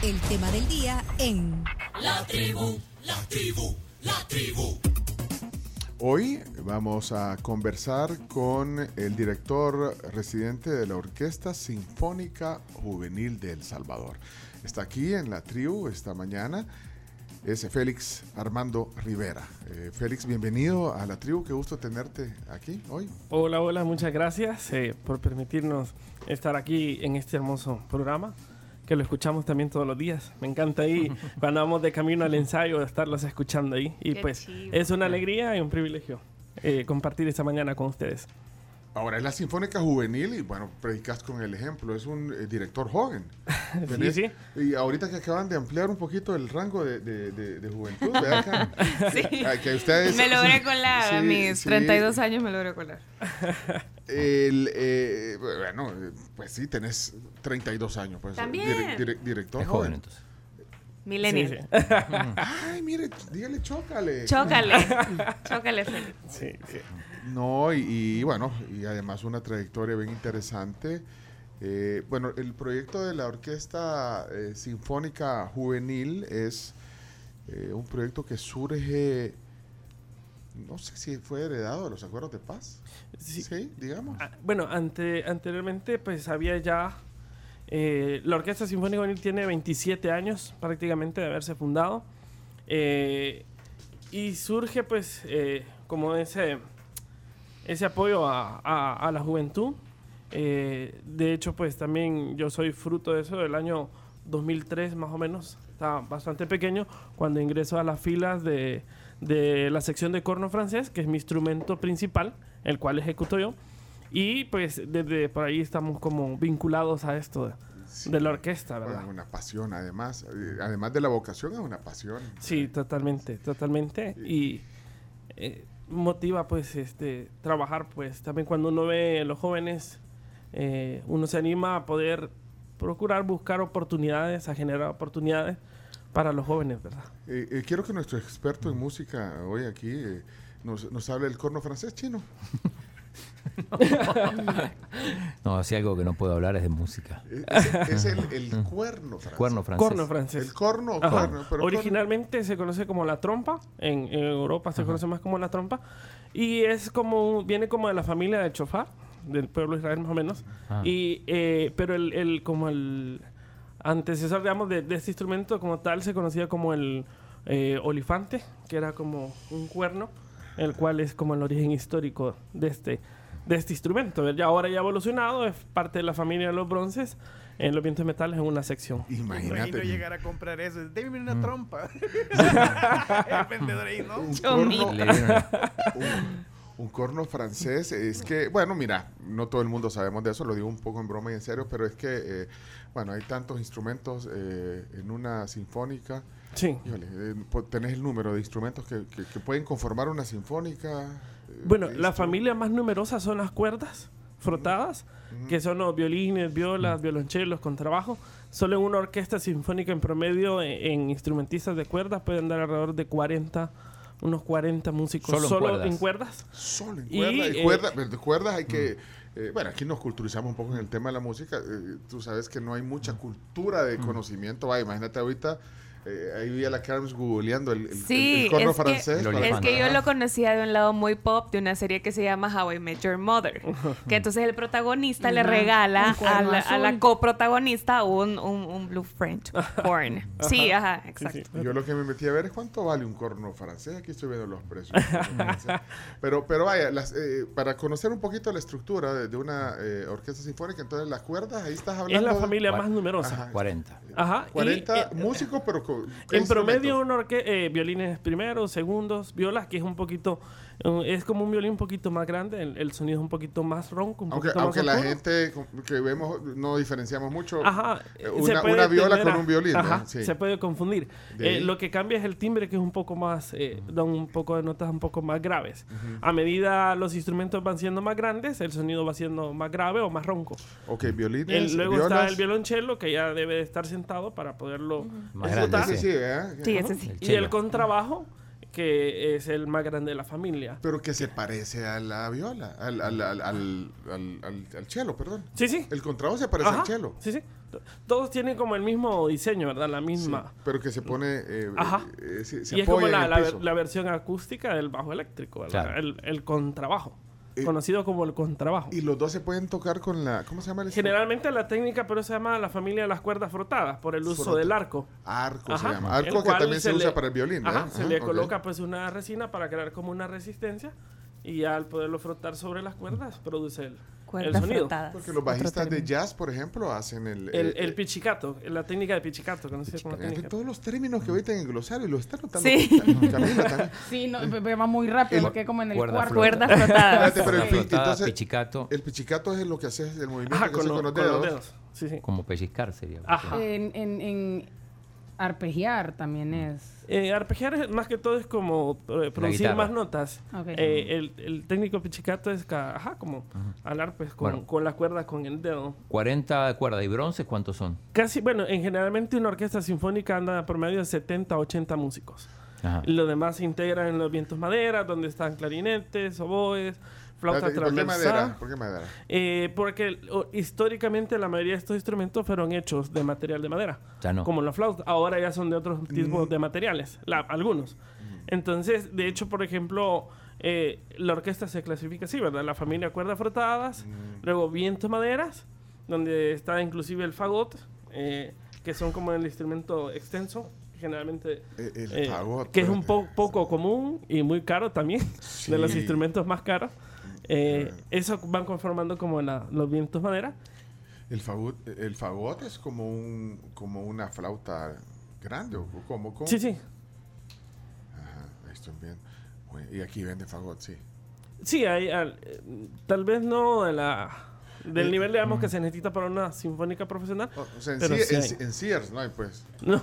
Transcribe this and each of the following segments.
El tema del día en La tribu, la tribu, la tribu. Hoy vamos a conversar con el director residente de la Orquesta Sinfónica Juvenil de El Salvador. Está aquí en la tribu esta mañana. Es Félix Armando Rivera. Eh, Félix, bienvenido a la tribu. Qué gusto tenerte aquí hoy. Hola, hola, muchas gracias eh, por permitirnos estar aquí en este hermoso programa que lo escuchamos también todos los días. Me encanta ahí cuando vamos de camino al ensayo estarlos escuchando ahí. Y Qué pues chivo. es una alegría y un privilegio eh, compartir esta mañana con ustedes. Ahora es la Sinfónica Juvenil y bueno, predicas con el ejemplo. Es un eh, director joven. Sí, sí. Y ahorita que acaban de ampliar un poquito el rango de, de- de- de juventud, ¿verdad? Sí. Que, que ustedes, Me logré colar, a Sí, mis sí. 32 años me logré colar. El, eh, bueno, pues sí, tenés 32 años. Pues, También. dire- dire- director Es joven. joven entonces. Millennial. Sí, sí. Ay, mire, dígale chócale. Chócale. Chócale, Félix. Sí, sí. No, y, y bueno, y además una trayectoria bien interesante. Eh, bueno, el proyecto de la Orquesta eh, Sinfónica Juvenil es eh, un proyecto que surge, no sé si fue heredado de los acuerdos de paz. Sí. Sí, digamos. Ah, Bueno, ante, anteriormente pues había ya... eh, la Orquesta Sinfónica Juvenil tiene 27 años prácticamente de haberse fundado. Y surge pues eh, como ese, ese apoyo a, a- a la juventud. Eh, de hecho pues también yo soy fruto de eso del año 2003 más o menos. Estaba bastante pequeño cuando ingreso a las filas de, de la sección de corno francés, que es mi instrumento principal, el cual ejecuto yo. Y pues desde por ahí estamos como vinculados a esto de, Sí. de la orquesta, Bueno, ¿verdad? una pasión, además. eh, Además de la vocación, es una pasión. Sí, totalmente, totalmente. Y eh, motiva pues este trabajar pues también cuando uno ve a los jóvenes, eh, uno se anima a poder procurar buscar oportunidades, a generar oportunidades para los jóvenes, ¿verdad? Eh, eh, quiero que nuestro experto en música hoy aquí eh, nos, nos hable del corno francés chino. No, si algo que no puedo hablar es de música. Es, es el, el cuerno francés. Cuerno francés. Corno francés. El corno o cuerno. Pero Originalmente se conoce como la trompa, en, en Europa se conoce más como la trompa, y es como, viene como de la familia de Chofar, del pueblo de Israel más o menos, Ah. y, eh, pero el, el- como el antecesor, digamos, de, de este instrumento como tal se conocía como el eh, olifante, que era como un cuerno, el cual es como el origen histórico de este, de este instrumento. Ya ahora ya ha evolucionado, es parte de la familia de los bronces, en los vientos metales en una sección. Imagínate. Imagino llegar a comprar eso. Deme una Mm. trompa. El vendedor ahí, ¿no? Un corno, un, un corno francés es que, bueno, mira, no todo el mundo sabemos de eso, lo digo un poco en broma y en serio, pero es que, eh, bueno, hay tantos instrumentos eh, en una sinfónica. Sí. Híjole, eh, tenés el número de instrumentos que, que- que pueden conformar una sinfónica. Eh, Bueno, la familia más numerosa son las cuerdas frotadas, que son los violines, violas, violonchelos, contrabajo. Solo en una orquesta sinfónica en promedio, en, en instrumentistas de cuerdas, pueden dar alrededor de 40, unos 40 músicos Solo en solo cuerdas. en cuerdas. Solo en cuerdas. Y, eh, cuerdas, de cuerdas hay que. eh, bueno, aquí nos culturizamos un poco en el tema de la música. eh, tú sabes que no hay mucha cultura de conocimiento. Vaya, imagínate ahorita. Eh, ahí vi a la Carms googleando el, el, Sí, el corno es que- francés. El para- Es que yo lo conocía de un lado muy pop de una serie que se llama How I Met Your Mother. Que entonces el protagonista le regala a la, a la coprotagonista un, un, un Blue French horn. Sí, ajá, Sí, exacto. sí. Yo lo que me metí a ver es cuánto vale un corno francés. Aquí estoy viendo los precios. pero, pero vaya, las, eh, para conocer un poquito la estructura de, de una eh, orquesta sinfónica, entonces las cuerdas, ahí estás hablando. Es la de- familia Cua- más numerosa. Ajá. 40. Ajá. y, 40 eh, músicos, pero con. ¿qué En promedio, orque- eh, violines primeros, segundos, violas, que es un poquito, eh, es como un violín un poquito más grande, el, el sonido es un poquito más ronco, un Aunque, poquito aunque más la oscuro. gente que vemos no diferenciamos mucho. Ajá, eh, Una, una viola con a- un violín. ¿no? Ajá, Sí. se puede confundir. Eh, lo que cambia es el timbre, que es un poco más, eh, da un poco de notas un poco más graves. A medida los instrumentos van siendo más grandes, el sonido va siendo más grave o más ronco. Ok, violines. El- luego está violas. el violonchelo, que ya debe de estar sentado para poderlo Más ejecutar. Grande, Sí, sí, ¿verdad? Sí, Ajá. ese sí. El Y el contrabajo, que es el más grande de la familia. Pero que se parece a la viola, al, al, al, al, al, al- al cello, perdón. Sí, sí. El contrabajo se parece Ajá, al cello. Sí, sí. todos tienen como el mismo diseño, ¿verdad? La misma. Pero que se pone. eh, Ajá. eh, se, se y es como la, versión acústica del bajo eléctrico, ¿verdad? Claro. El, el contrabajo. Eh, conocido como el contrabajo. Y los dos se pueden tocar con la. ¿Cómo se llama el Generalmente la técnica, pero se llama la familia de las cuerdas frotadas por el uso Frota. del arco. Arco se llama. El Arco que también se, se usa le- para el violín, Ajá, se le ok. coloca pues una resina para crear como una resistencia y al poderlo frotar sobre las cuerdas produce el, el Cuerdas sonido. frotadas. Porque los bajistas de jazz, por ejemplo, hacen el. El, eh, el eh, pichicato, la técnica de pichicato, conocida como técnica. todos los términos que ahorita en el glosario lo está notando. Sí. Camila. Sí, no, pe- va muy rápido, El- quedé como en el Cuerda cuarto. flota. Cuerdas. Espérate, pero Cuerda entonces- pichicato, El pichicato es lo que hace el movimiento Ajá, que con, hace lo- con los con dedos. los dedos. Sí, sí. como pellizcar sería. Ajá. En, en, en arpegiar también es. Eh, arpegiar es- más que todo es como eh, producir más notas. Eh, el, el técnico pichicato es ca- ajá, como alar pues con, Bueno. con la cuerda con el dedo. 40 cuerdas y bronces, ¿cuántos son? Casi, bueno, en generalmente una orquesta sinfónica anda por medio de 70 a 80 músicos. Ajá. Y lo demás se integra en los vientos madera, donde están clarinetes, oboes, flauta Espérate, ¿y ¿Por qué madera? ¿Por qué madera? Eh, porque o, históricamente la mayoría de estos instrumentos fueron hechos de material de madera. Ya no. Como la flauta. Ahora ya son de otros tipos Mm. de materiales, la- algunos. Entonces, de hecho, por ejemplo, eh, la orquesta se clasifica así, ¿verdad? La familia cuerdas frotadas, Mm. luego vientos maderas, donde está inclusive el fagot, eh, que son como el instrumento extenso, generalmente Eh, El, eh, fagot, que es un espérate. po- poco común y muy caro también, de los Sí. instrumentos más caros. Eh, eso van conformando como la- los vientos madera. El fagot, el fagot es como un como una flauta grande o como como Sí, sí. Ajá, ahí estoy. Bueno, y aquí vende fagot, sí. Sí, hay, al- eh, tal vez no de la, del Eh, nivel, digamos, que se necesita para una sinfónica profesional. O, o sea, en, Pero Sears- sí en, en Sears no hay pues. No,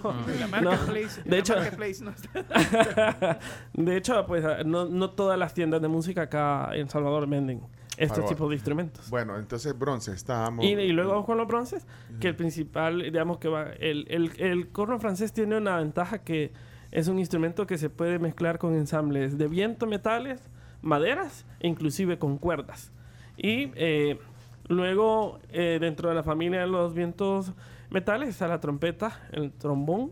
La no. marketplace. De la hecho, marketplace no está. de hecho, pues ah, no, no todas las tiendas de música acá en Salvador venden estos Fagot. tipos de instrumentos. Bueno, entonces bronce estábamos. Y, y luego vamos con los bronces, que el principal, digamos que va, el, el, el corno francés tiene una ventaja que es un instrumento que se puede mezclar con ensambles de viento, metales, maderas e inclusive con cuerdas. Y eh, luego eh, dentro de la familia de los vientos metales está la trompeta, el trombón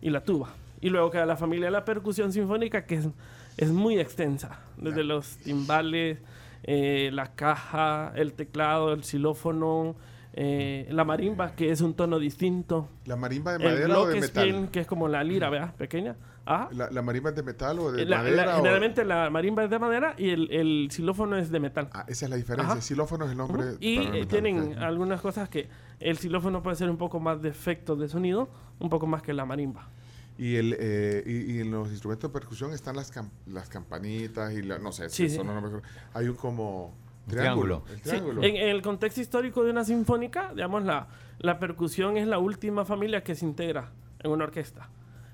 y la tuba. Y luego queda la familia de la percusión sinfónica que es, es muy extensa, desde los timbales, eh, la caja, el teclado, el xilófono, eh, la marimba, que es un tono distinto, ¿La marimba de el madera o de metal? que es como la lira, ¿verdad? Pequeña. Ajá. ¿La, la marimba es de metal o de Eh, La- la- madera? o- generalmente la marimba es de madera y el, el xilófono es de metal. Ah, esa es la diferencia. Ajá. Xilófono es el nombre. Ujú. Y para el eh, metal, tienen algunas cosas que el xilófono puede ser un poco más de efecto de sonido, un poco más que la marimba. Y, el, eh, y, y en los instrumentos de percusión están las, cam- las campanitas y la, no sé, Sí, si sí. eso no me acuerdo. Hay un como triángulo. triángulo. El Sí, triángulo. en, en el contexto histórico de una sinfónica, digamos, la, la percusión es la última familia que se integra en una orquesta.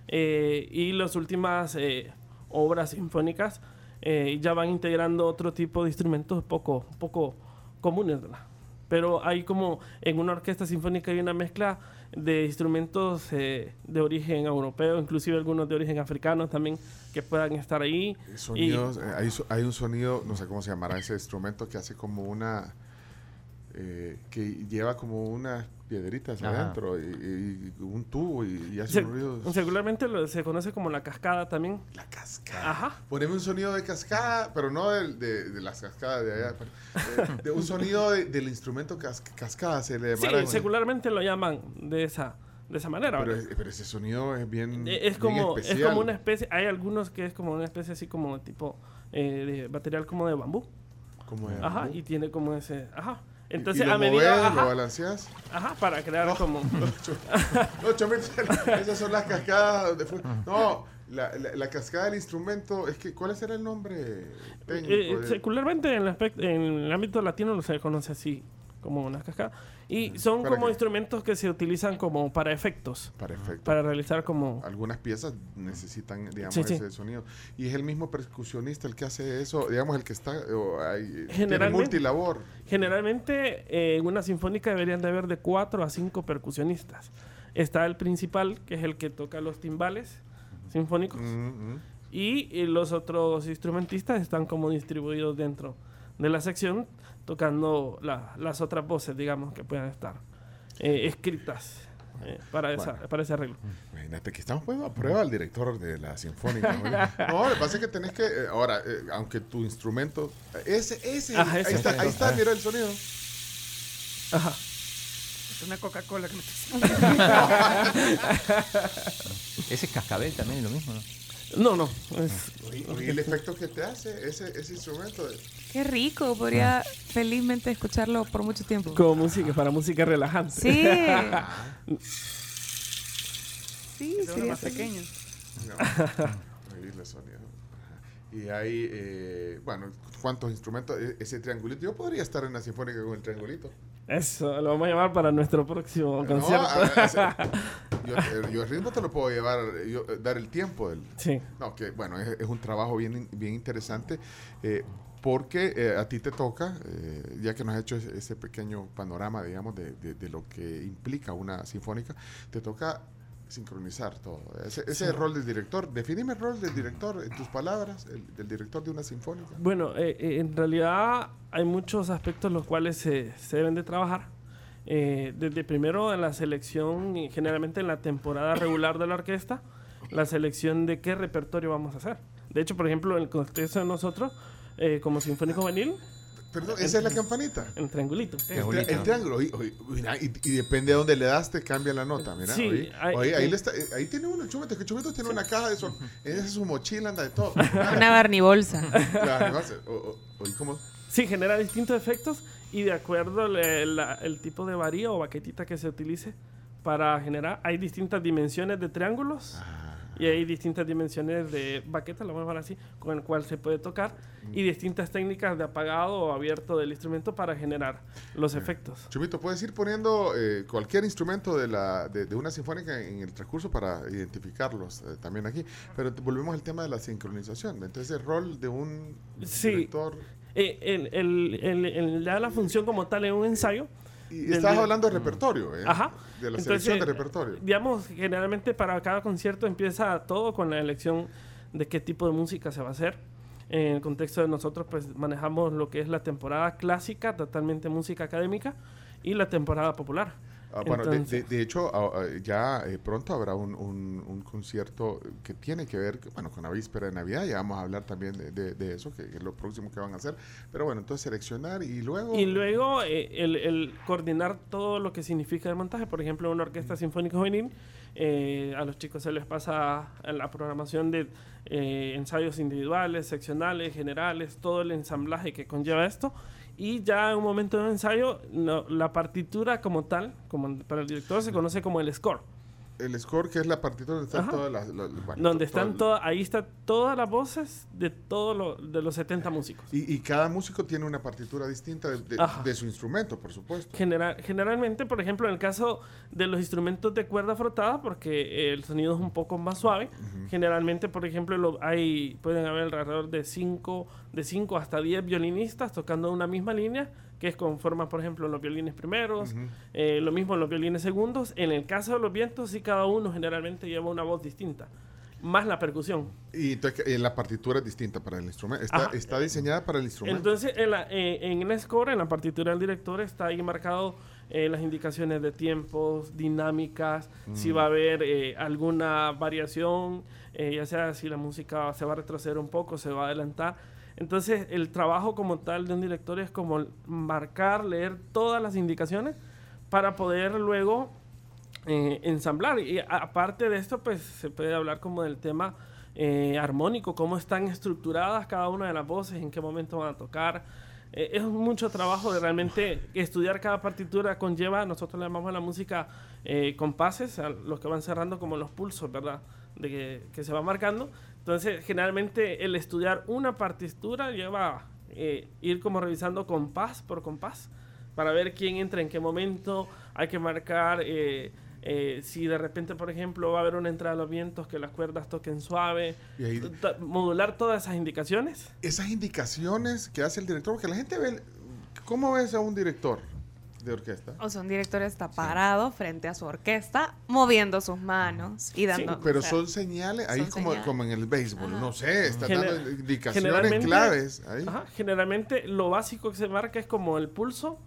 Eh, y las últimas eh, obras sinfónicas eh, ya van integrando otro tipo de instrumentos poco, poco comunes, ¿verdad? Pero hay como en una orquesta sinfónica hay una mezcla de instrumentos eh, de origen europeo, inclusive algunos de origen africano también que puedan estar ahí. Sonidos, eh, hay, hay un sonido, no sé cómo se llamará ese instrumento que hace como una. eh, que lleva como unas piedritas Ajá. adentro y, un tubo y, y hace Se- un ruido. Seguramente lo- se conoce como la cascada también. La cascada. Ajá. Poneme un sonido de cascada, pero no de, de las cascadas de allá. pero, eh, de un sonido de- del instrumento cas- cascada se le Sí, llamará. secularmente lo llaman de esa, de esa manera. pero, ¿verdad? es- pero ese sonido es bien. Eh, es, bien como, es especial. como una especie, hay algunos que es como una especie así como tipo eh, de material como de bambú. Como de Ajá, bambú. y tiene como ese, ajá. Entonces y lo a medida, moves, lo ajá, balanceas. ajá, para crear como... No, Chomito, esas son las cascadas. de no, la, la- la cascada del instrumento. Es que, ¿cuál será el nombre técnico? Eh, de- secularmente en el, aspecto, en el ámbito latino se conoce así, como una cascada. Y son ¿Para como qué? instrumentos que se utilizan como para efectos, Para efecto. para realizar como... Algunas piezas necesitan, digamos, Sí, sí. ese sonido. Y es el mismo percusionista el que hace eso, digamos, el que está. O hay, tiene Generalmente- multilabor. Generalmente eh, en una sinfónica deberían de haber de cuatro a cinco percusionistas. Está el principal, que es el que toca los timbales sinfónicos. Mm, mm. Y, eh, los otros instrumentistas están como distribuidos dentro de la sección, tocando la- las otras voces, digamos, que puedan estar eh, escritas eh, para, esa, Bueno. para ese arreglo. Imagínate que estamos poniendo a prueba al director de la Sinfónica. ¿no? Lo que pasa es que tenés que. eh, ahora, eh, aunque tu instrumento. Ese, ese. Ajá, ahí, ese. está, ahí está, mira el sonido. Ajá. Es una Coca-Cola que me Ese cascabel también es lo mismo, ¿no? No, no. es- Oye, oye, el efecto que te hace ese, ese instrumento. Qué rico, podría felizmente escucharlo por mucho tiempo. como música, para música relajante. Sí. Sí, sería más pequeño. No, sonido. Y hay, eh, bueno, ¿cuántos instrumentos? E- Ese triangulito. Yo podría estar en la Sinfónica con el triangulito. Eso, lo vamos a llamar para nuestro próximo No, concierto. a- a- ese- yo, eh, yo el ritmo te lo puedo llevar, yo, eh, dar el tiempo del, sí. No, que bueno, es, es un trabajo bien, bien interesante eh, porque eh, a ti te toca, eh, ya que nos has hecho ese, pequeño panorama, digamos, de, de- de lo que implica una sinfónica, te toca sincronizar todo. Ese, ese rol del director, definime el rol del director en tus palabras, el, del director de una sinfónica. Bueno, eh, eh, en realidad hay muchos aspectos los cuales se, se deben de trabajar. Eh, desde primero en la selección, generalmente en la temporada regular de la orquesta, la selección de qué repertorio vamos a hacer. De hecho, por ejemplo, en el contexto de nosotros, eh, como Sinfónico Juvenil, Perdón, esa es la campanita. en triangulito. El, el triángulo, y, y depende de dónde le das, te cambia la nota. Mira, Sí, oí, hay- oí, ahí, le está- eh, ahí tiene uno, Chumito, que Chumito tiene una caja de eso. Esa es su mochila, anda de todo. Una barnibolsa. Claro, oí cómo- Sí, genera distintos efectos y de acuerdo al el, el tipo de varía o baquetita que se utilice para generar, hay distintas dimensiones de triángulos y hay distintas dimensiones de baqueta, lo vamos a llamar así, con el cual se puede tocar y distintas técnicas de apagado o abierto del instrumento para generar los efectos. Chumito, puedes ir poniendo eh, cualquier instrumento de, la, de, de una sinfónica en el transcurso para identificarlos eh, también aquí. Pero volvemos al tema de la sincronización. Entonces, el rol de un Sí. director. Eh, el, el, el- la función como tal en un ensayo Y di- hablando de repertorio, ¿eh? Ajá. De la Entonces, selección de repertorio. Digamos, generalmente para cada concierto empieza todo con la elección de qué tipo de música se va a hacer. En el contexto de nosotros, pues manejamos lo que es la temporada clásica, totalmente música académica, y la temporada popular. Ah, bueno, de, Entonces- de- de hecho, ah, ah, ya eh, pronto habrá un, un- un concierto que tiene que ver, bueno, con la víspera de Navidad. Ya vamos a hablar también de, de- de eso, que, que es lo próximo que van a hacer. Pero bueno, entonces seleccionar y luego... Y luego eh, el, el coordinar todo lo que significa el montaje. Por ejemplo, una orquesta sinfónica juvenil, eh, a los chicos se les pasa la programación de eh, ensayos individuales, seccionales, generales, todo el ensamblaje que conlleva esto. Y ya en un momento de ensayo, la partitura como tal, como para el director, se conoce como el score. El score, que es la partitura donde están todas las... las- bueno, donde están todas, ahí están todas las voces de todos lo- de los 70 músicos. Y, y cada músico tiene una partitura distinta de, de- de su instrumento, por supuesto. General, generalmente, por ejemplo, en el caso de los instrumentos de cuerda frotada, porque el sonido es un poco más suave, generalmente, por ejemplo, lo- hay, pueden haber alrededor de 5 de cinco hasta 10 violinistas tocando una misma línea, que es conforma, por ejemplo, los violines primeros, eh, lo mismo en los violines segundos. En el caso de los vientos, sí, cada uno generalmente lleva una voz distinta, más la percusión. Y entonces eh, la partitura es distinta para el instrumento. Está, Ajá. está diseñada para el instrumento. Entonces, en, la, eh, en el score, en la partitura del director, está ahí marcado las indicaciones de tiempos, dinámicas, si va a haber alguna variación, ya sea si la música se va a retroceder un poco, se va a adelantar. Entonces, el trabajo como tal de un director es como marcar, leer todas las indicaciones para poder luego eh, ensamblar. Y aparte de esto, pues se puede hablar como del tema eh, armónico, cómo están estructuradas cada una de las voces, en qué momento van a tocar. Eh, es mucho trabajo de realmente estudiar cada partitura conlleva, nosotros le llamamos a la música compases, los que van cerrando como los pulsos, ¿verdad? De que, que se va marcando. Entonces, generalmente el estudiar una partitura lleva eh, ir como revisando compás por compás para ver quién entra en qué momento. Hay que marcar eh, eh, si de repente, por ejemplo, va a haber una entrada de los vientos, que las cuerdas toquen suave. Y ahí- Ta- Modular todas esas indicaciones. Esas indicaciones que hace el director, porque la gente ve... ¿Cómo ves a un director de orquesta? O sea, un director está parado frente a su orquesta, moviendo sus manos y dando. Pero o sea, son señales, ahí son como, señales. como en el béisbol, no sé, está Gener- dando indicaciones claves ahí. Ajá, generalmente lo básico que se marca es como el pulso,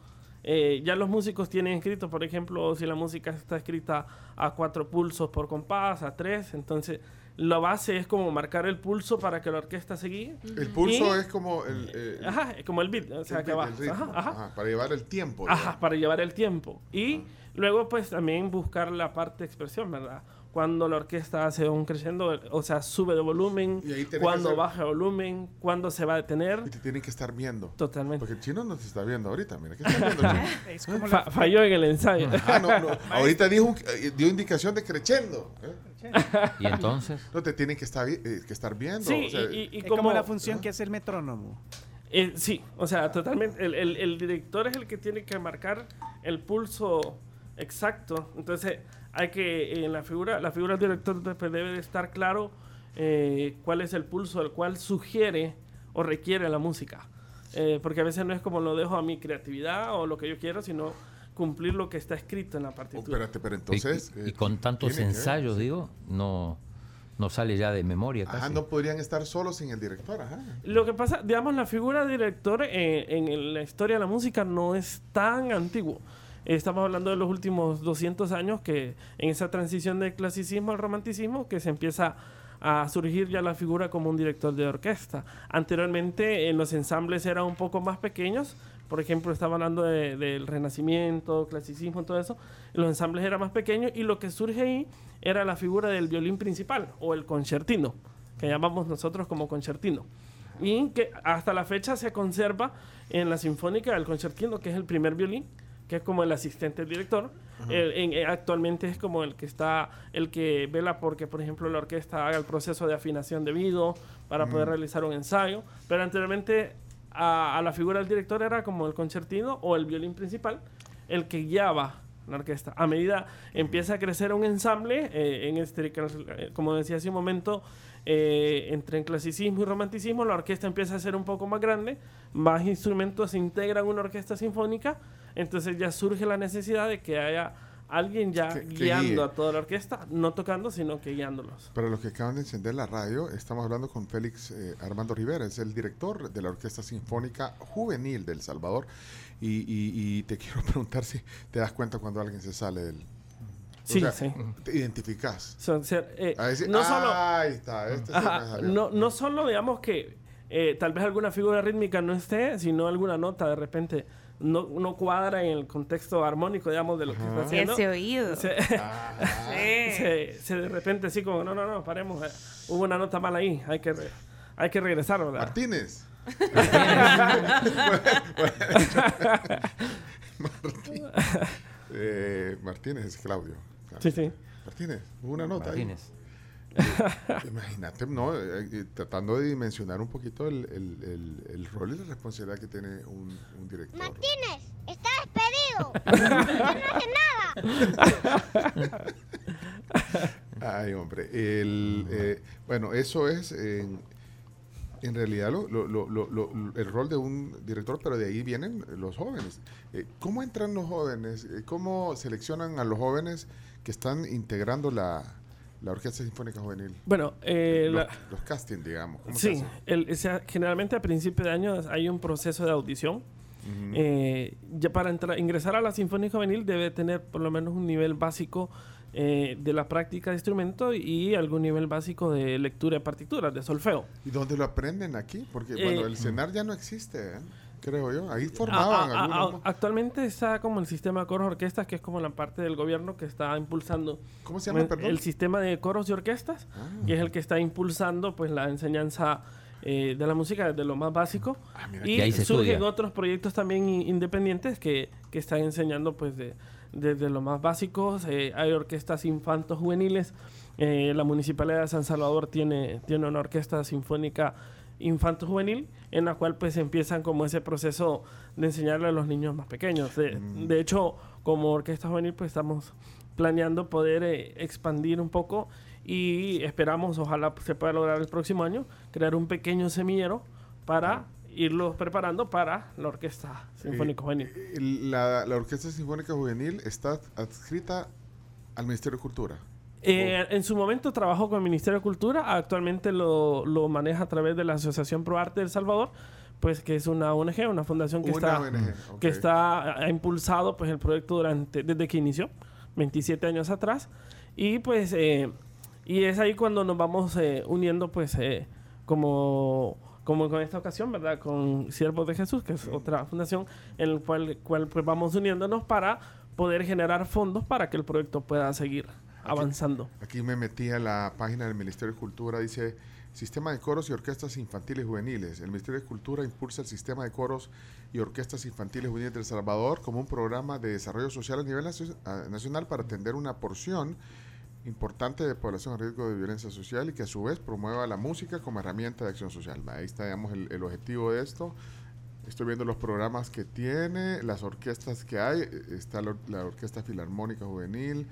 eh, ya los músicos tienen escrito, por ejemplo, si la música está escrita a cuatro pulsos por compás, a tres, entonces la base es como marcar el pulso para que la orquesta se guíe. El pulso Y- es como el, eh, Ajá, como el beat, o sea, el que va. el ritmo, Ajá, ajá. ajá, para llevar el tiempo. Ajá, digamos. para llevar el tiempo. Y luego, pues también buscar la parte de expresión, ¿verdad? Cuando la orquesta hace un creciendo, o sea, sube de volumen, cuando hacer- baja de volumen, cuando se va a detener. Y te tienen que estar viendo. Totalmente. Porque el chino no te está viendo ahorita. Mira, ¿qué está viendo el chino? Es como Fa- la- falló en el ensayo. Ah, no, no. Ahorita dijo, eh, dio indicación de creciendo. ¿eh? Y entonces, No te tienen que estar, eh, que estar viendo. sí, o sea, y, y- y es como, como la función que hace el metrónomo. eh, sí, o sea, totalmente. El, el- el director es el que tiene que marcar el pulso exacto. Entonces, hay que, en la figura, la figura del director pues, debe de estar claro eh, cuál es el pulso al cual sugiere o requiere la música. Eh, porque a veces no es como lo dejo a mi creatividad o lo que yo quiero, sino cumplir lo que está escrito en la oh, partitura. espérate, pero y- entonces. y, eh, y con tantos ver, ensayos, sí. digo, no, no sale ya de memoria casi. Ajá, no podrían estar solos sin el director. Ajá. Lo que pasa, digamos, la figura de director eh, en el- la historia de la música no es tan antiguo. Estamos hablando de los últimos 200 años que en esa transición del clasicismo al romanticismo que se empieza a surgir ya la figura como un director de orquesta. Anteriormente en los ensambles eran un poco más pequeños, por ejemplo, estaba hablando de- del renacimiento, clasicismo, todo eso. Los ensambles eran más pequeños y lo que surge ahí era la figura del violín principal o el concertino, que llamamos nosotros como concertino. Y que hasta la fecha se conserva en la Sinfónica del Concertino, que es el primer violín, que es como el asistente del director. El- en- eh, actualmente es como el que está, el que vela porque, por ejemplo, la orquesta haga el proceso de afinación debido para poder realizar un ensayo. Pero anteriormente a, la figura del director era como el concertino o el violín principal, el que guiaba la orquesta. A medida empieza a crecer un ensamble, eh, en este, eh, como decía hace un momento, eh, entre el clasicismo y romanticismo, la orquesta empieza a ser un poco más grande, más instrumentos se integran en una orquesta sinfónica, entonces ya surge la necesidad de que haya alguien ya Que- que guiando guíe. a toda la orquesta, no tocando, sino que guiándolos. Para los que acaban de encender la radio, estamos hablando con Félix eh, Armando Rivera, es el director de la Orquesta Sinfónica Juvenil del Salvador. Y, y- y te quiero preguntar si te das cuenta cuando alguien se sale del... o Sí, sea, sí. Te identificas. Son ser- eh, A decir, no solo... Ahí está, este Ajá, me salió". no, no solo digamos que eh, tal vez alguna figura rítmica no esté, sino alguna nota de repente no, no cuadra en el contexto armónico, digamos, de lo que está haciendo. ese oído. Se, se- se de repente así como, no, no, no, paremos, eh, hubo una nota mala ahí, hay que, re- hay que regresar, ¿verdad? Martínez. Martín- Eh, Martínez es Claudio. Sí, sí. Martínez, hubo una nota ahí. Imagínate, ¿no? Eh, eh, tratando de dimensionar un poquito el, el- el- el rol y la responsabilidad que tiene un, un director. Martínez, está despedido. no hace nada. Ay, hombre. El, eh, bueno, eso es en, en realidad lo- el rol de un director, pero de ahí vienen los jóvenes. Eh, ¿Cómo entran los jóvenes? ¿Cómo seleccionan a los jóvenes que están integrando la, la Orquesta Sinfónica Juvenil? Bueno, eh, los, la- los casting, digamos. ¿Cómo sí, el- o sea, generalmente a principio de año hay un proceso de audición. Ujú. Eh, ya para entrar, ingresar a la Sinfónica Juvenil debe tener por lo menos un nivel básico eh, de la práctica de instrumento y algún nivel básico de lectura de partituras, de solfeo. ¿Y dónde lo aprenden aquí? Porque Eh, bueno, el CENAR ya no existe, ¿eh? Creo yo. Ahí Ah, formaban ah, ah, algunos. ¿no? actualmente está como el sistema de coros orquestas, que es como la parte del gobierno que está impulsando ¿Cómo se llama, el, perdón? el sistema de coros y orquestas, Ah. que es el que está impulsando pues la enseñanza eh, de la música desde lo más básico. Ah, mira, y Y ahí se surgen estudia. otros proyectos también independientes que, que están enseñando pues de, desde lo más básicos. Eh, hay orquestas infantos juveniles. Eh, la Municipalidad de San Salvador tiene, tiene una orquesta sinfónica infanto juvenil en la cual pues empiezan como ese proceso de enseñarle a los niños más pequeños. De, Mm. de hecho, como orquesta juvenil pues estamos planeando poder eh, expandir un poco y esperamos, ojalá se pueda lograr el próximo año, crear un pequeño semillero para irlos preparando para la orquesta sinfónica juvenil. Eh, La, la Orquesta Sinfónica Juvenil está adscrita al Ministerio de Cultura. Eh, en su momento trabajó con el Ministerio de Cultura, actualmente lo, lo maneja a través de la Asociación Pro Arte del Salvador, pues que es una ONG, una fundación que Una está ONG, ok. que está ha impulsado pues el proyecto durante desde que inició 27 años atrás. Y pues eh, y es ahí cuando nos vamos eh, uniendo pues eh, como como con esta ocasión verdad con Siervos de Jesús que es otra fundación en la cual, cual pues vamos uniéndonos para poder generar fondos para que el proyecto pueda seguir avanzando Aquí me metí a la página del Ministerio de Cultura, dice Sistema de Coros y Orquestas Infantiles y Juveniles. El Ministerio de Cultura impulsa el Sistema de Coros y Orquestas Infantiles y Juveniles de El Salvador como un programa de desarrollo social a nivel nacional para atender una porción importante de población a riesgo de violencia social y que a su vez promueva la música como herramienta de acción social. Ahí está, digamos, el, el objetivo de esto. Estoy viendo los programas que tiene, las orquestas que hay. Está la, la Orquesta Filarmónica Juvenil,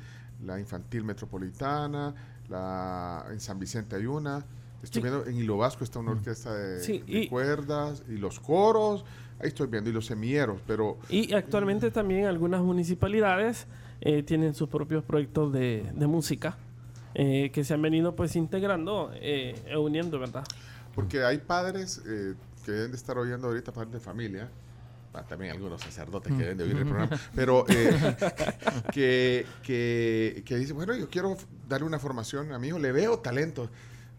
la Infantil Metropolitana, la, en San Vicente hay una. Estoy Sí. viendo en Hilo Vasco está una orquesta de, Sí, de y- cuerdas y los coros. Ahí estoy viendo y los semilleros, pero Y actualmente también algunas municipalidades eh, tienen sus propios proyectos de, de música eh, que se han venido pues integrando eh, e uniendo, ¿verdad? porque hay padres eh, que deben de estar oyendo ahorita, padres de familia, también algunos sacerdotes que deben de oír el programa, pero eh, que, que, que dicen, bueno, yo quiero darle una formación a mi hijo, le veo talento.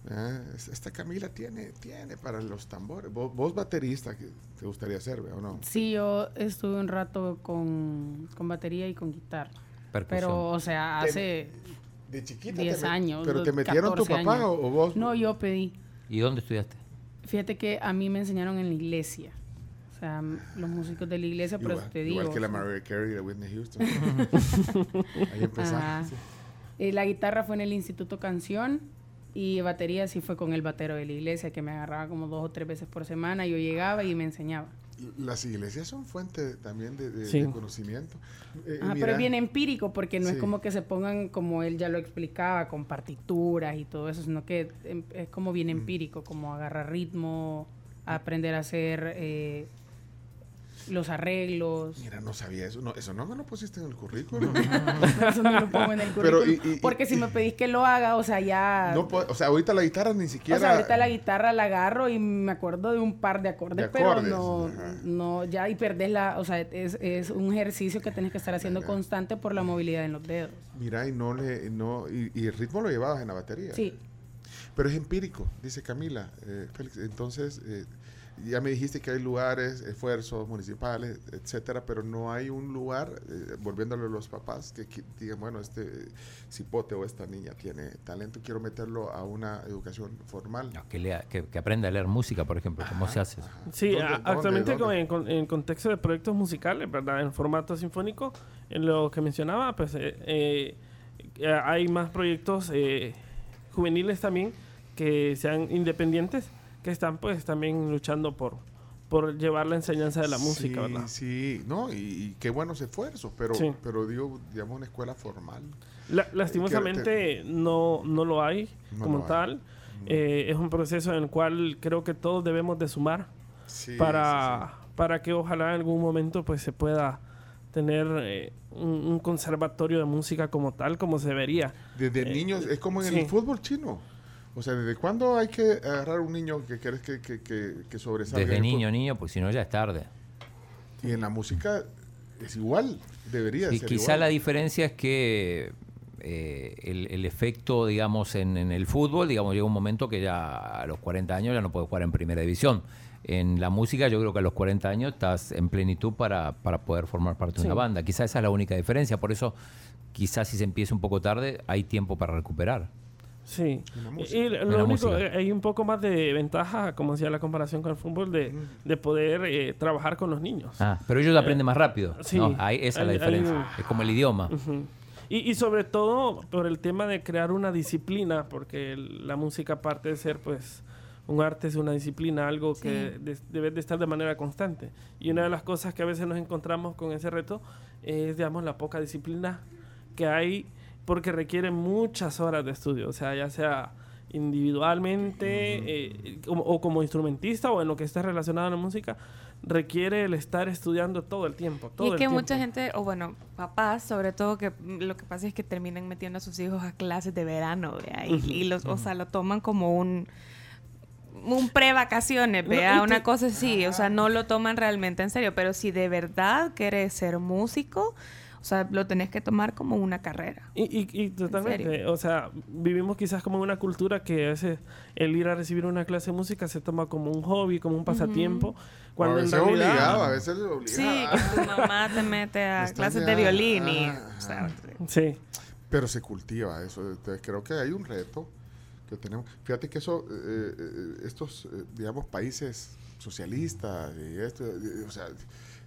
Ah, es- esta Camila tiene, tiene para los tambores. Vos, vos baterista, que te gustaría ser, ¿o no? Sí, yo estuve un rato con, con batería y con guitarra. Percusión. Pero, o sea, Te- hace De chiquita. 10 te met- años. ¿Pero te 12, metieron tu 14 papá o, o vos? No, yo pedí. ¿Y dónde estudiaste? Fíjate que a mí me enseñaron en la iglesia. O sea, los músicos de la iglesia, eso te digo. igual que la Mariah Carey de Whitney Houston. Ahí empezaste. Ajá. Eh, la guitarra fue en el Instituto Canción y batería sí fue con el batero de la iglesia que me agarraba como dos o tres veces por semana. Yo llegaba y me enseñaba. Las iglesias son fuente también de, de- Sí. de conocimiento. Eh, Ajá, mira, pero es bien empírico porque no Sí. es como que se pongan como él ya lo explicaba con partituras y todo eso, sino que em- es como bien Mm. empírico, como agarrar ritmo, aprender a hacer eh, los arreglos. Mira, no sabía eso. No, eso no me lo pusiste en el currículum. Eso no lo pongo en el Pero, currículum. y- y- porque y- si me pedís que lo haga, o sea, ya... No o sea, ahorita la guitarra ni siquiera. O sea, ahorita la guitarra la agarro y me acuerdo de un par de acordes, De acordes, pero no, ajá. no, ya y perdés la, o sea, es, es un ejercicio que tenés que estar haciendo Ajá. constante por la movilidad en los dedos. Mira, y no le. No, y, y el ritmo lo llevabas en la batería. Sí, Pero es empírico, dice Camila. Eh, Félix, entonces, eh, ya me dijiste que hay lugares, esfuerzos municipales, etcétera, pero no hay un lugar, eh, volviéndole a los papás, que, que digan, bueno, este cipote o esta niña tiene talento, quiero meterlo a una educación formal. No, que, lea, que, que aprenda a leer música, por ejemplo. ¿Cómo se hace eso? Sí, ¿Dónde- a- dónde- actualmente dónde? en, con- en contexto de proyectos musicales, ¿verdad? En formato sinfónico, en lo que mencionaba, pues eh, eh, eh, hay más proyectos eh, juveniles también que sean independientes, que están pues también luchando por, por llevar la enseñanza de la música, sí, ¿verdad? Sí, no, y, y qué buenos esfuerzos, pero, Sí. pero digo, digamos, una escuela formal. La- lastimosamente no, no lo hay No como lo hay. tal. Eh, es un proceso en el cual creo que todos debemos de sumar Sí, para, para que ojalá en algún momento pues se pueda tener eh, un, un conservatorio de música como tal, como se sí. Desde Eh, niños, es como en el fútbol chino. O sea, ¿desde cuándo hay que agarrar un niño que querés que, que, que, que sobresalga? Desde niño, niño, pues si no ya es tarde. Y en la música es igual, debería Sí, ser quizá igual. la diferencia es que eh, el, el efecto, digamos, en, en el fútbol, digamos, llega un momento que ya a los 40 años ya no puedes jugar en primera división. En la música yo creo que a los 40 años estás en plenitud para, para poder formar parte de una banda. Quizá esa es la única diferencia. Por eso, quizás si se empieza un poco tarde, hay tiempo para recuperar. Sí. Y lo único, música. eh, hay un poco más de ventaja, como decía la comparación con el fútbol, de, de poder eh, trabajar con los niños. Ah, pero ellos aprenden más rápido. sí. ¿no? Ahí, esa es la diferencia. hay- Es como el idioma. Ujú. y, y sobre todo por el tema de crear una disciplina, porque la música aparte de ser pues un arte es una disciplina, algo que de- debe de estar de manera constante. Y una de las cosas que a veces nos encontramos con ese reto es, digamos, la poca disciplina que hay porque requiere muchas horas de estudio, o sea, ya sea individualmente eh, o como instrumentista o en lo que esté relacionado a la música, requiere el estar estudiando todo el tiempo. Todo y es que mucha gente, o bueno, papás sobre todo, que lo que pasa es que terminan metiendo a sus hijos a clases de verano, y, y los, o sea, lo toman como un un pre-vacaciones, vea, una cosa así, o sea, no lo toman realmente en serio, pero si de verdad quieres ser músico, sea, lo tenés que tomar como una carrera. Y, y, y totalmente, o sea, vivimos quizás como en una cultura que a veces el ir a recibir una clase de música se toma como un hobby, como un pasatiempo, cuando a veces realidad... obligado, a veces obligado. Sí, que tu mamá te mete a clases de violín y... ah, o sea, Sí, Pero se cultiva eso. Entonces, creo que hay un reto que tenemos. Fíjate que eso, eh, eh, estos, eh, digamos, países socialistas y esto, eh, o sea,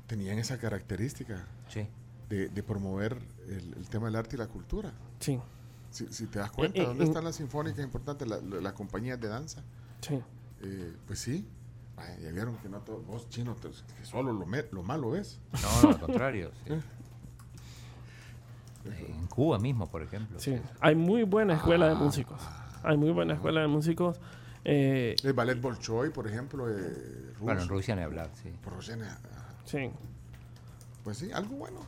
tenían esa característica Sí. De, de promover el, el tema del arte y la cultura. sí, Si, si te das cuenta, Eh, eh, ¿dónde en- están las sinfónicas importantes, la- la- las compañías de danza? sí. Eh, pues sí. Ay, ya vieron que no todo, vos chino, te- que solo lo, me- lo malo ves. No, no, al contrario. sí. En Cuba mismo, por ejemplo. Sí, hay muy buena escuela Ah. de músicos. Hay muy buena escuela de músicos. Eh, El ballet Bolshoi, por ejemplo, eh, ruso. Bueno, en Rusia ni hablar, sí. Por Rusia, ah, sí, Pues sí, algo bueno.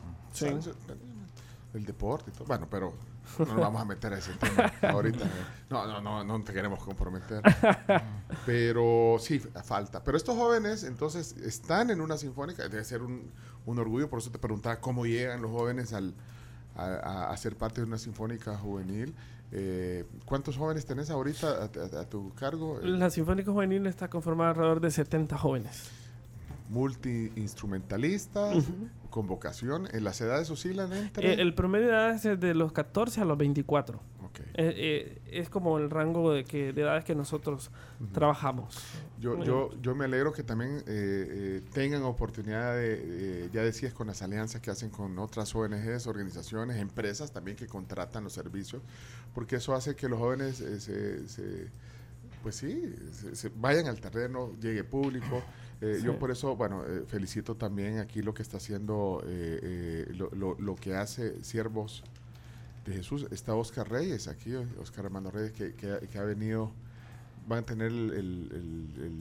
El deporte y todo. Bueno, pero no nos vamos a meter a ese tema ahorita. No, no, no, no te queremos comprometer. Pero sí, falta. Pero estos jóvenes, entonces, están en una sinfónica. Debe ser un, un orgullo. Por eso te preguntaba cómo llegan los jóvenes al, a, a- ser parte de una sinfónica juvenil. Eh, ¿Cuántos jóvenes tenés ahorita a, a- a tu cargo? Eh, la Sinfónica Juvenil está conformada alrededor de 70 jóvenes. Multi-instrumentalistas, con vocación. ¿En las edades oscilan entre? Eh, el promedio de edades es de los 14 a los 24. Ok. Eh, eh, es como el rango de, que, de edades que nosotros trabajamos. Yo, yo, yo me alegro que también eh, eh, tengan oportunidad de, eh, ya decías, con las alianzas que hacen con otras ONGs, organizaciones, empresas también que contratan los servicios, porque eso hace que los jóvenes eh, se, se- pues sí, se, se vayan al terreno, llegue público. Eh, Yo por eso, bueno, eh, felicito también aquí lo que está haciendo, eh, eh, lo, lo- lo que hace Siervos de Jesús. Está Oscar Reyes aquí, Oscar Armando Reyes, que, que ha- que ha venido van a tener el, el- el- el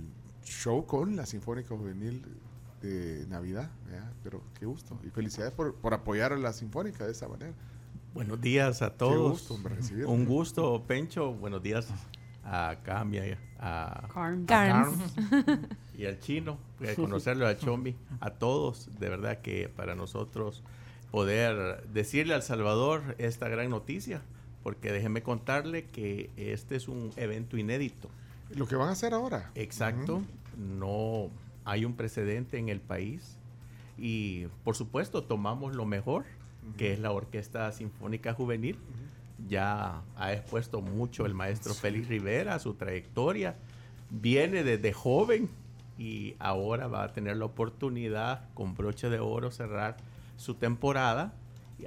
show con la Sinfónica Juvenil de Navidad. ¿verdad? Pero qué gusto. Y felicidades por, por apoyar a la Sinfónica de esa manera. Buenos días a todos. gusto, hombre, recibirte. Un gusto, Pencho. Buenos días a Cami, a, Carm. a Carms. Carms y al chino, eh, conocerlo a Chombi, a todos. De verdad que para nosotros poder decirle al Salvador esta gran noticia, porque déjeme contarle que este es un evento inédito. Lo que van a hacer ahora. Exacto, no hay un precedente en el país y por supuesto tomamos lo mejor, que es la Orquesta Sinfónica Juvenil. Ya ha expuesto mucho el maestro Félix Rivera, su trayectoria. Viene desde joven y ahora va a tener la oportunidad con broche de oro cerrar su temporada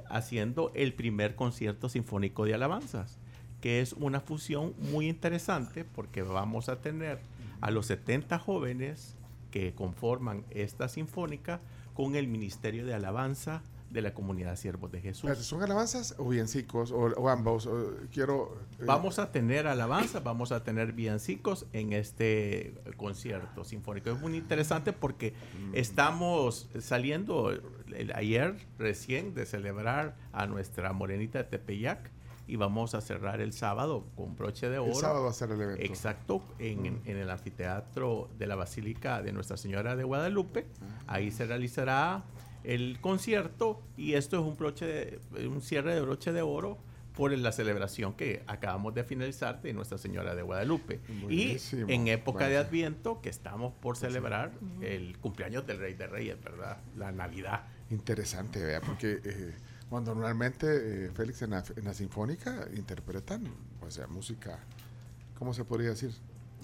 haciendo el primer concierto sinfónico de alabanzas, que es una fusión muy interesante porque vamos a tener a los 70 jóvenes que conforman esta sinfónica con el Ministerio de Alabanza de la Comunidad Siervos de Jesús. ¿Son alabanzas o villancicos? O, o ambos. O, quiero. eh, Vamos a tener alabanza, vamos a tener villancicos en este concierto sinfónico. Es muy interesante porque estamos saliendo el- ayer recién de celebrar a nuestra morenita de Tepeyac y vamos a cerrar el sábado con broche de oro. El sábado va a ser el evento. Exacto, en, en el anfiteatro de la Basílica de Nuestra Señora de Guadalupe. Ahí se realizará el concierto y esto es un broche de- un cierre de broche de oro por la celebración que acabamos de finalizar de Nuestra Señora de Guadalupe. Buenísimo. Y en época de. Adviento, que estamos por celebrar el cumpleaños del Rey de Reyes, ¿verdad? La Navidad. Interesante, vea, porque eh, cuando normalmente, eh, Félix, en la, en la Sinfónica interpretan, o sea, música, ¿cómo se podría decir?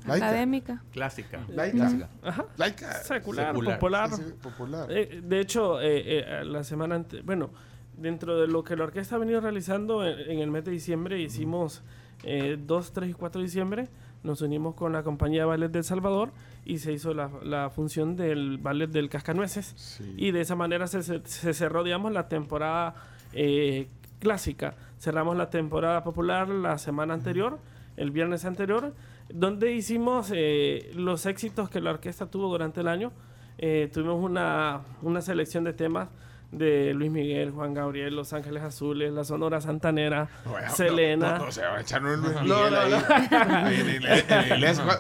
Laica. Académica. Clásica. Laica. Ajá. Laica. Secular, Secular. popular. Sí, sí, popular. Eh, de hecho, eh, eh, la semana antes, bueno, dentro de lo que la orquesta ha venido realizando en, en el mes de diciembre, hicimos eh, 2, 3 y 4 de diciembre, nos unimos con la compañía Ballet del Salvador y se hizo la, la función del Ballet del Cascanueces. Sí. Y de esa manera se, se- se cerró, digamos, la temporada eh, clásica. Cerramos la temporada popular la semana anterior, el viernes anterior, donde hicimos eh, los éxitos que la orquesta tuvo durante el año. Eh, tuvimos una, una selección de temas de Luis Miguel, Juan Gabriel, Los Ángeles Azules, la Sonora Santanera, Bueno, Selena. No, no, no, se va a echar un Luis No, Miguel no, ahí. no.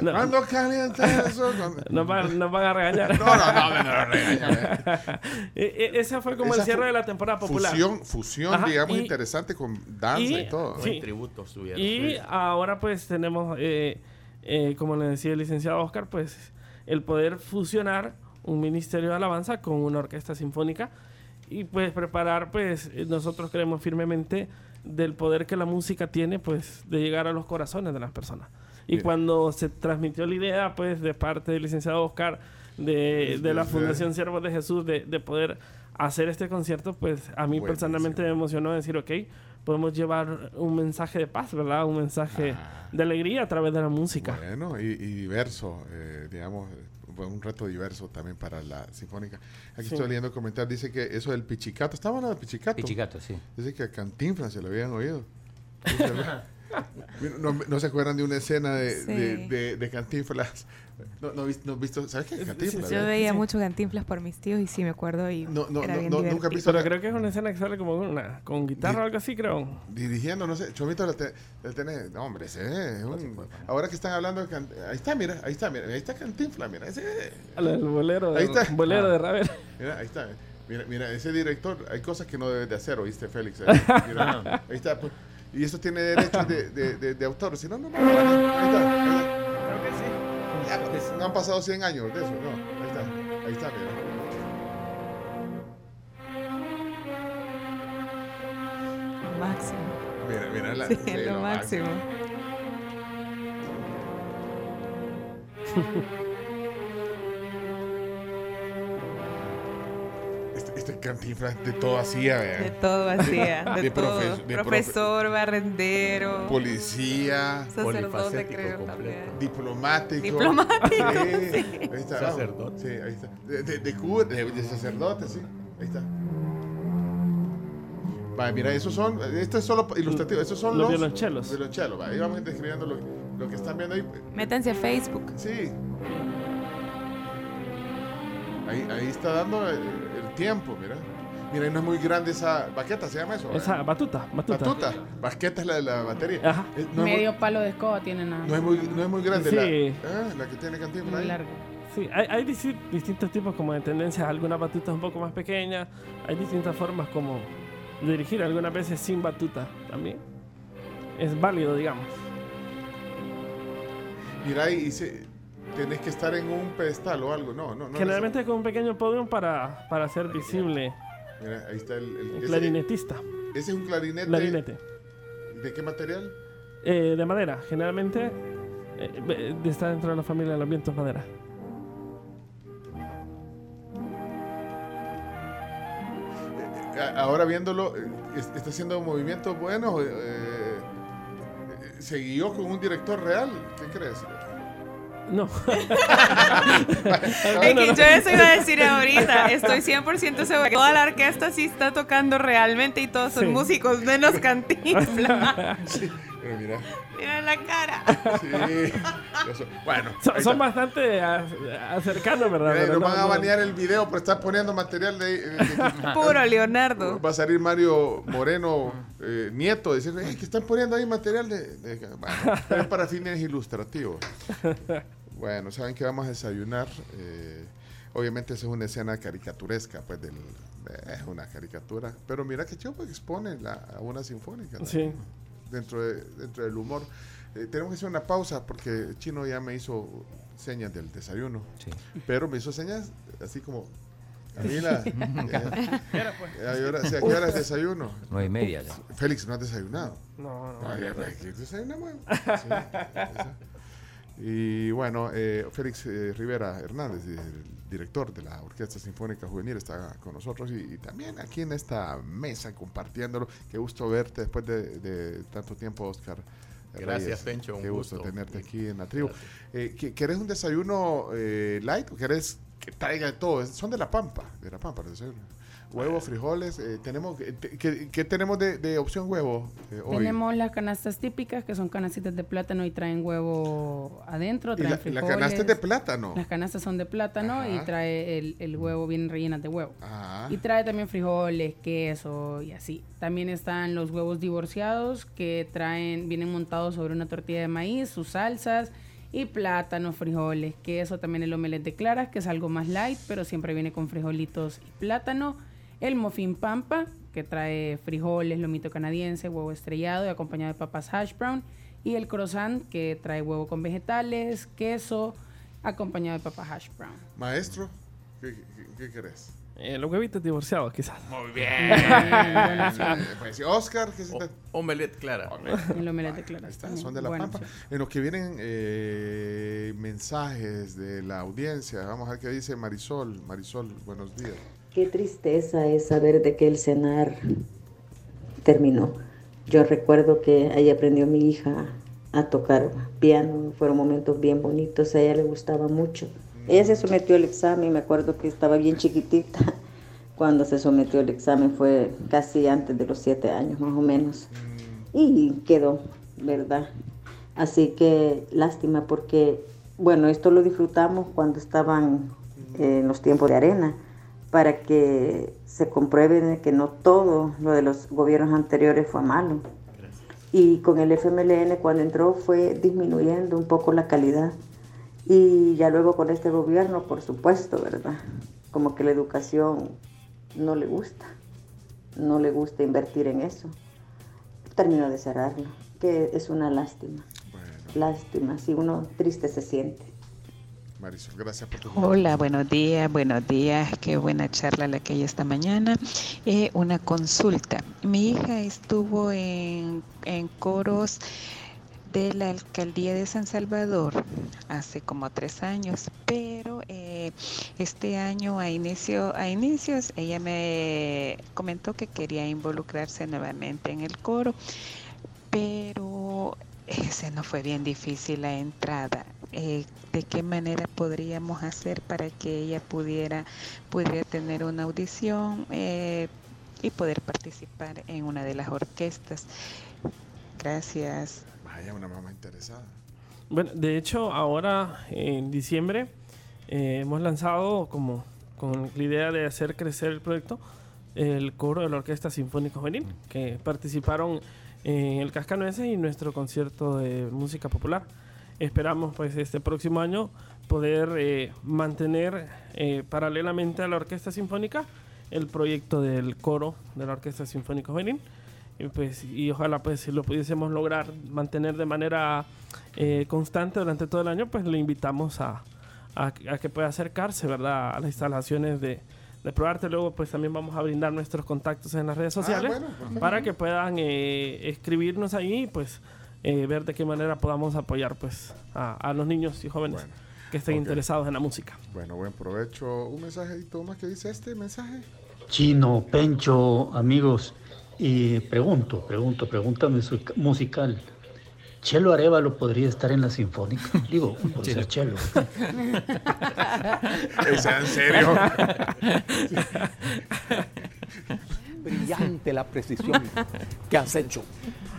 No. Nos van, van a regañar. No, no, no, no, no, regaña, E- Ese fue como Esa el cierre de la temporada popular. Fusión, fusión Ajá, digamos, y- interesante con danza y, y- todo. sí. Buen tributo estuvieron. Y ahora pues tenemos, eh, eh, como le decía el licenciado Oscar, pues el poder fusionar un ministerio de alabanza con una orquesta sinfónica y pues preparar pues nosotros creemos firmemente del poder que la música tiene pues de llegar a los corazones de las personas. Y Bien. cuando se transmitió la idea pues de parte del licenciado Oscar de, de la Fundación Siervos de Jesús de, de poder hacer este concierto pues a mí Buenísimo. personalmente me emocionó decir ok podemos llevar un mensaje de paz, ¿verdad? Un mensaje de alegría a través de la música. Bueno, y, y diverso, eh, digamos, un reto diverso también para la sinfónica. Aquí Sí. estoy leyendo comentar, dice que eso del pichicato, estaba hablando de pichicato. Pichicato, sí. Dice que a Cantinflas se lo habían oído. No, no se acuerdan de una escena de, Sí. de, de- de Cantinflas. No, no, no visto, ¿sabes qué? Cantinflas. Yo ¿verdad? veía Sí. mucho cantinflas por mis tíos y sí me acuerdo y No, no, era no, bien no, nunca he visto Pero la- creo que es una escena que sale como con una con guitarra o algo así, creo. dirigiendo, no sé, Chomito lo, te- tiene, no, hombre, ese es un- ahora que están hablando de Can- ahí está, mira, ahí está, mira, ahí está Cantinflas, mira, ese, El, el bolero, Ahí bolero de Ravel. mira, ahí está, mira, mira, ese director, hay cosas que no debes de hacer, oíste, Félix, ahí, mira, ahí está, pues, y eso tiene derechos de, de, de, de autor, si no, no, no, ahí está, ahí está. Ya, pues, no han pasado 100 años de eso, no, ahí está, ahí está, mira. Lo máximo. Mira, mira la, Sí, sí, lo máximo. Este Cantinflas de todo hacía, De todo hacía, de, de todo. de profe- Profesor, barrendero, Policía, sacerdote polifacético creo completo. también. diplomático. Diplomático, Sí, Ahí está. vamos. Sacerdote. Sí, ahí está. De, de, de cura- de- de sacerdote, sí. Ahí está. Vale, mira, esos son, esto es solo ilustrativo, esos son Los los, violonchelos. violonchelos, va, ahí vamos describiendo lo, lo que están viendo ahí. Métanse a Facebook. Sí. Ahí, ahí está dando el, el tiempo, mira. Mira, ahí no es muy grande esa baqueta, ¿se llama eso? Esa batuta, batuta. Batuta. Baqueta es la de la batería. Ajá. Eh, no, Medio muy, palo de escoba tiene nada. no, es muy, no es muy grande Sí. la, ah, la que tiene Cantinflas Muy ahí. largo. Sí, hay, hay disti- distintos tipos como de tendencias, algunas batutas un poco más pequeñas, hay distintas formas como de dirigir, algunas veces sin batuta también. Es válido, digamos. Mira, y dice, tenés que estar en un pedestal o algo. No, no, no. Generalmente con un pequeño podium para, para hacer visible Mira, ahí está el, el- el ese, clarinetista. ese es un clarinete. Clarinete. ¿De qué material? Eh, de madera, generalmente eh, eh, está dentro de la familia de los vientos madera. A- Ahora viéndolo, eh, es- está haciendo movimientos buenos. eh, eh, ¿Se guió con un director real? ¿Qué crees? No. Es que yo eso iba a decir ahorita. Estoy 100% segura que toda la orquesta sí está tocando realmente y todos son Sí. músicos menos cantinflas. Pero mira, Mira la cara. sí. soy- bueno, Son, bastante cercanos, ¿verdad? Mira, Pero nos no- van a no- banear el video por estar poniendo material de... eh, de- Puro Leonardo. Va a salir Mario Moreno, eh, nieto, "Eh, que están poniendo ahí material de... de-". Bueno, pero es para fines ilustrativos. Bueno, saben que vamos a desayunar. eh, obviamente esa es una escena caricaturesca, pues del, es una caricatura. Pero mira que chido, pues expone la, a una sinfónica. ¿no? Sí. Dentro, de- dentro del humor. Eh, tenemos que hacer una pausa porque Chino ya me hizo señas del desayuno. Sí. Pero me hizo señas así como... Camila, eh, ¿a qué hora- sí, ¿a qué hora es desayuno? Nueve y media ya. Félix, ¿no has desayunado? No, no. Pues, ¿qué desayunamos? Sí. Y bueno, eh, Félix eh, Rivera Hernández, el director de la Orquesta Sinfónica Juvenil, está con nosotros y, y también aquí en esta mesa compartiéndolo. Qué gusto verte después de, de tanto tiempo, Oscar. Gracias, Reyes. Pencho, un Qué gusto, gusto. tenerte aquí en la tribu. Eh, ¿qui- ¿Querés un desayuno eh, light o querés que traiga todo? Son de La Pampa, de La Pampa los desayunos. Huevos, frijoles. eh, tenemos, eh, ¿qué, qué tenemos de, de opción huevo eh, hoy? Tenemos las canastas típicas que son canastitas de plátano y traen huevo adentro, traen la, la frijoles. canasta es de plátano. Las canastas son de plátano Ajá. y trae el, el huevo bien rellenas de huevo. Ah, Y trae también frijoles, queso y así. También están los huevos divorciados que traen, vienen montados sobre una tortilla de maíz, sus salsas y plátano, frijoles, queso, también el omelette de claras, que es algo más light, pero siempre viene con frijolitos y plátano. El muffin pampa, que trae frijoles, lomito canadiense, huevo estrellado y acompañado de papas hash brown. Y el croissant, que trae huevo con vegetales, queso, acompañado de papas hash brown. Maestro, ¿qué, qué, qué querés? Eh, los huevitos divorciados, quizás. Muy bien. pues, Oscar, ¿qué se te- Omelette clara. El omelette de claras. Ahí está, son de la pampa. En los que vienen eh, mensajes de la audiencia. Vamos a ver qué dice Marisol. Marisol, buenos días. Qué tristeza es saber de que el cenar terminó. Yo recuerdo que ahí aprendió mi hija a tocar piano, fueron momentos bien bonitos, a ella le gustaba mucho. Ella se sometió al examen, me acuerdo que estaba bien chiquitita cuando se sometió al examen, fue casi antes de los siete años más o menos. Y quedó, ¿verdad? Así que lástima porque, bueno, esto lo disfrutamos cuando estaban en los tiempos de arena para que se compruebe que no todo lo de los gobiernos anteriores fue malo. Y con el FMLN cuando entró fue disminuyendo un poco la calidad. Y ya luego con este gobierno, por supuesto, ¿verdad? Como que la educación no le gusta, no le gusta invertir en eso. Terminó de cerrarlo, que es una lástima. Lástima, si uno triste se siente. Marisol, gracias por tu Hola, buenos días, buenos días. Qué buena charla la que hay esta mañana. Eh, una consulta. Mi hija estuvo en, en coros de la alcaldía de San Salvador hace como tres años, pero eh, este año a inicio a inicios ella me comentó que quería involucrarse nuevamente en el coro, pero ese no fue bien difícil la entrada. Eh, ¿De qué manera podríamos hacer para que ella pudiera, pudiera tener una audición eh, y poder participar en una de las orquestas? Gracias. Vaya, una mamá interesada. Bueno, de hecho, ahora en diciembre eh, hemos lanzado como con la idea de hacer crecer el proyecto el coro de la Orquesta Sinfónica Juvenil, que participaron en el Cascanueces y nuestro concierto de música popular. Esperamos pues este próximo año poder eh, mantener eh, paralelamente a la Orquesta Sinfónica el proyecto del coro de la Orquesta Sinfónica Juvenil y, pues, y ojalá pues si lo pudiésemos lograr mantener de manera eh, constante durante todo el año, pues le invitamos a, a, a que pueda acercarse, ¿verdad? A las instalaciones de, de Proarte. Luego pues también vamos a brindar nuestros contactos en las redes sociales bueno, perfecto. para que puedan eh, escribirnos ahí pues eh, ver de qué manera podamos apoyar pues a, a los niños y jóvenes que estén interesados en la música. Bueno, buen provecho. Un mensajito más que dice este mensaje. Chino, Pencho, amigos, y pregunto, pregunto, pregunta music- musical. ¿Chelo Arevalo podría estar en la Sinfónica? Digo, por ser Chelo. ¿Es en serio? Brillante la precisión que has hecho.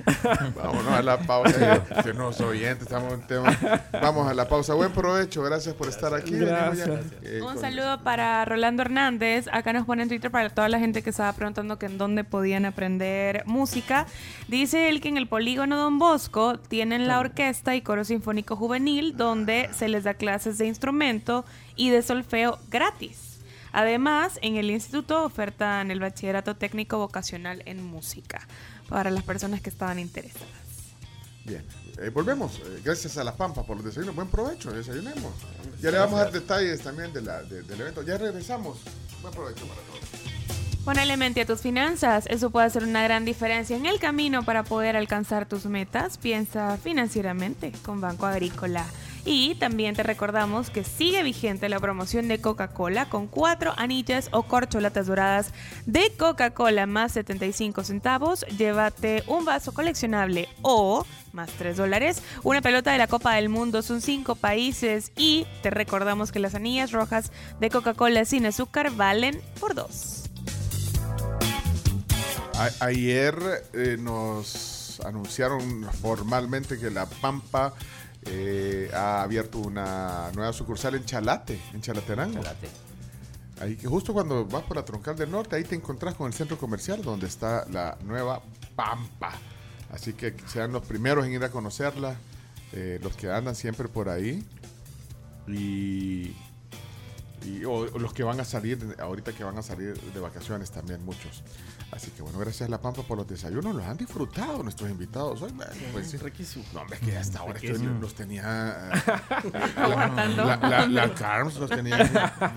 Vámonos a la pausa. que- Que no soy oyente, estamos en tema. Vamos a la pausa. Buen provecho. Gracias por estar aquí. Eh, Un saludo para Rolando Hernández. Acá nos pone en Twitter para toda la gente que estaba preguntando que en dónde podían aprender música. Dice él que en el polígono Don Bosco tienen la orquesta y coro sinfónico juvenil donde se les da clases de instrumento y de solfeo gratis. Además, en el instituto ofertan el bachillerato técnico vocacional en música para las personas que estaban interesadas. Bien. Eh, volvemos. Eh, gracias a La Pampa por los desayunos. Buen provecho. Desayunemos. Ya le vamos a dar detalles también de la, de- del evento. Ya regresamos. Buen provecho para todos. Ponele mente a tus finanzas, eso puede hacer una gran diferencia en el camino para poder alcanzar tus metas. Piensa financieramente con Banco Agrícola. Y también te recordamos que sigue vigente la promoción de Coca-Cola con cuatro anillas o corcholatas doradas de Coca-Cola más 75 centavos. Llévate un vaso coleccionable o más 3 dólares. Una pelota de la Copa del Mundo son 5 países. Y te recordamos que las anillas rojas de Coca-Cola sin azúcar valen por 2. A- ayer eh, nos anunciaron formalmente que La Pampa eh, ha abierto una nueva sucursal en Chalate, en Chalatenango. Ahí que justo cuando vas por la Troncal del Norte, ahí te encontrás con el centro comercial donde está la nueva Pampa. Así que sean los primeros en ir a conocerla, eh, los que andan siempre por ahí. Y, y- o, o los que van a salir, ahorita que van a salir de vacaciones también muchos. Así que bueno, gracias a La Pampa por los desayunos, los han disfrutado nuestros invitados. Hoy, pues sí. Riquísimo. No, hombre, es que hasta ahora estoy- Riquísimo. los tenía... eh, Aguantando. La, la, la Carms los tenía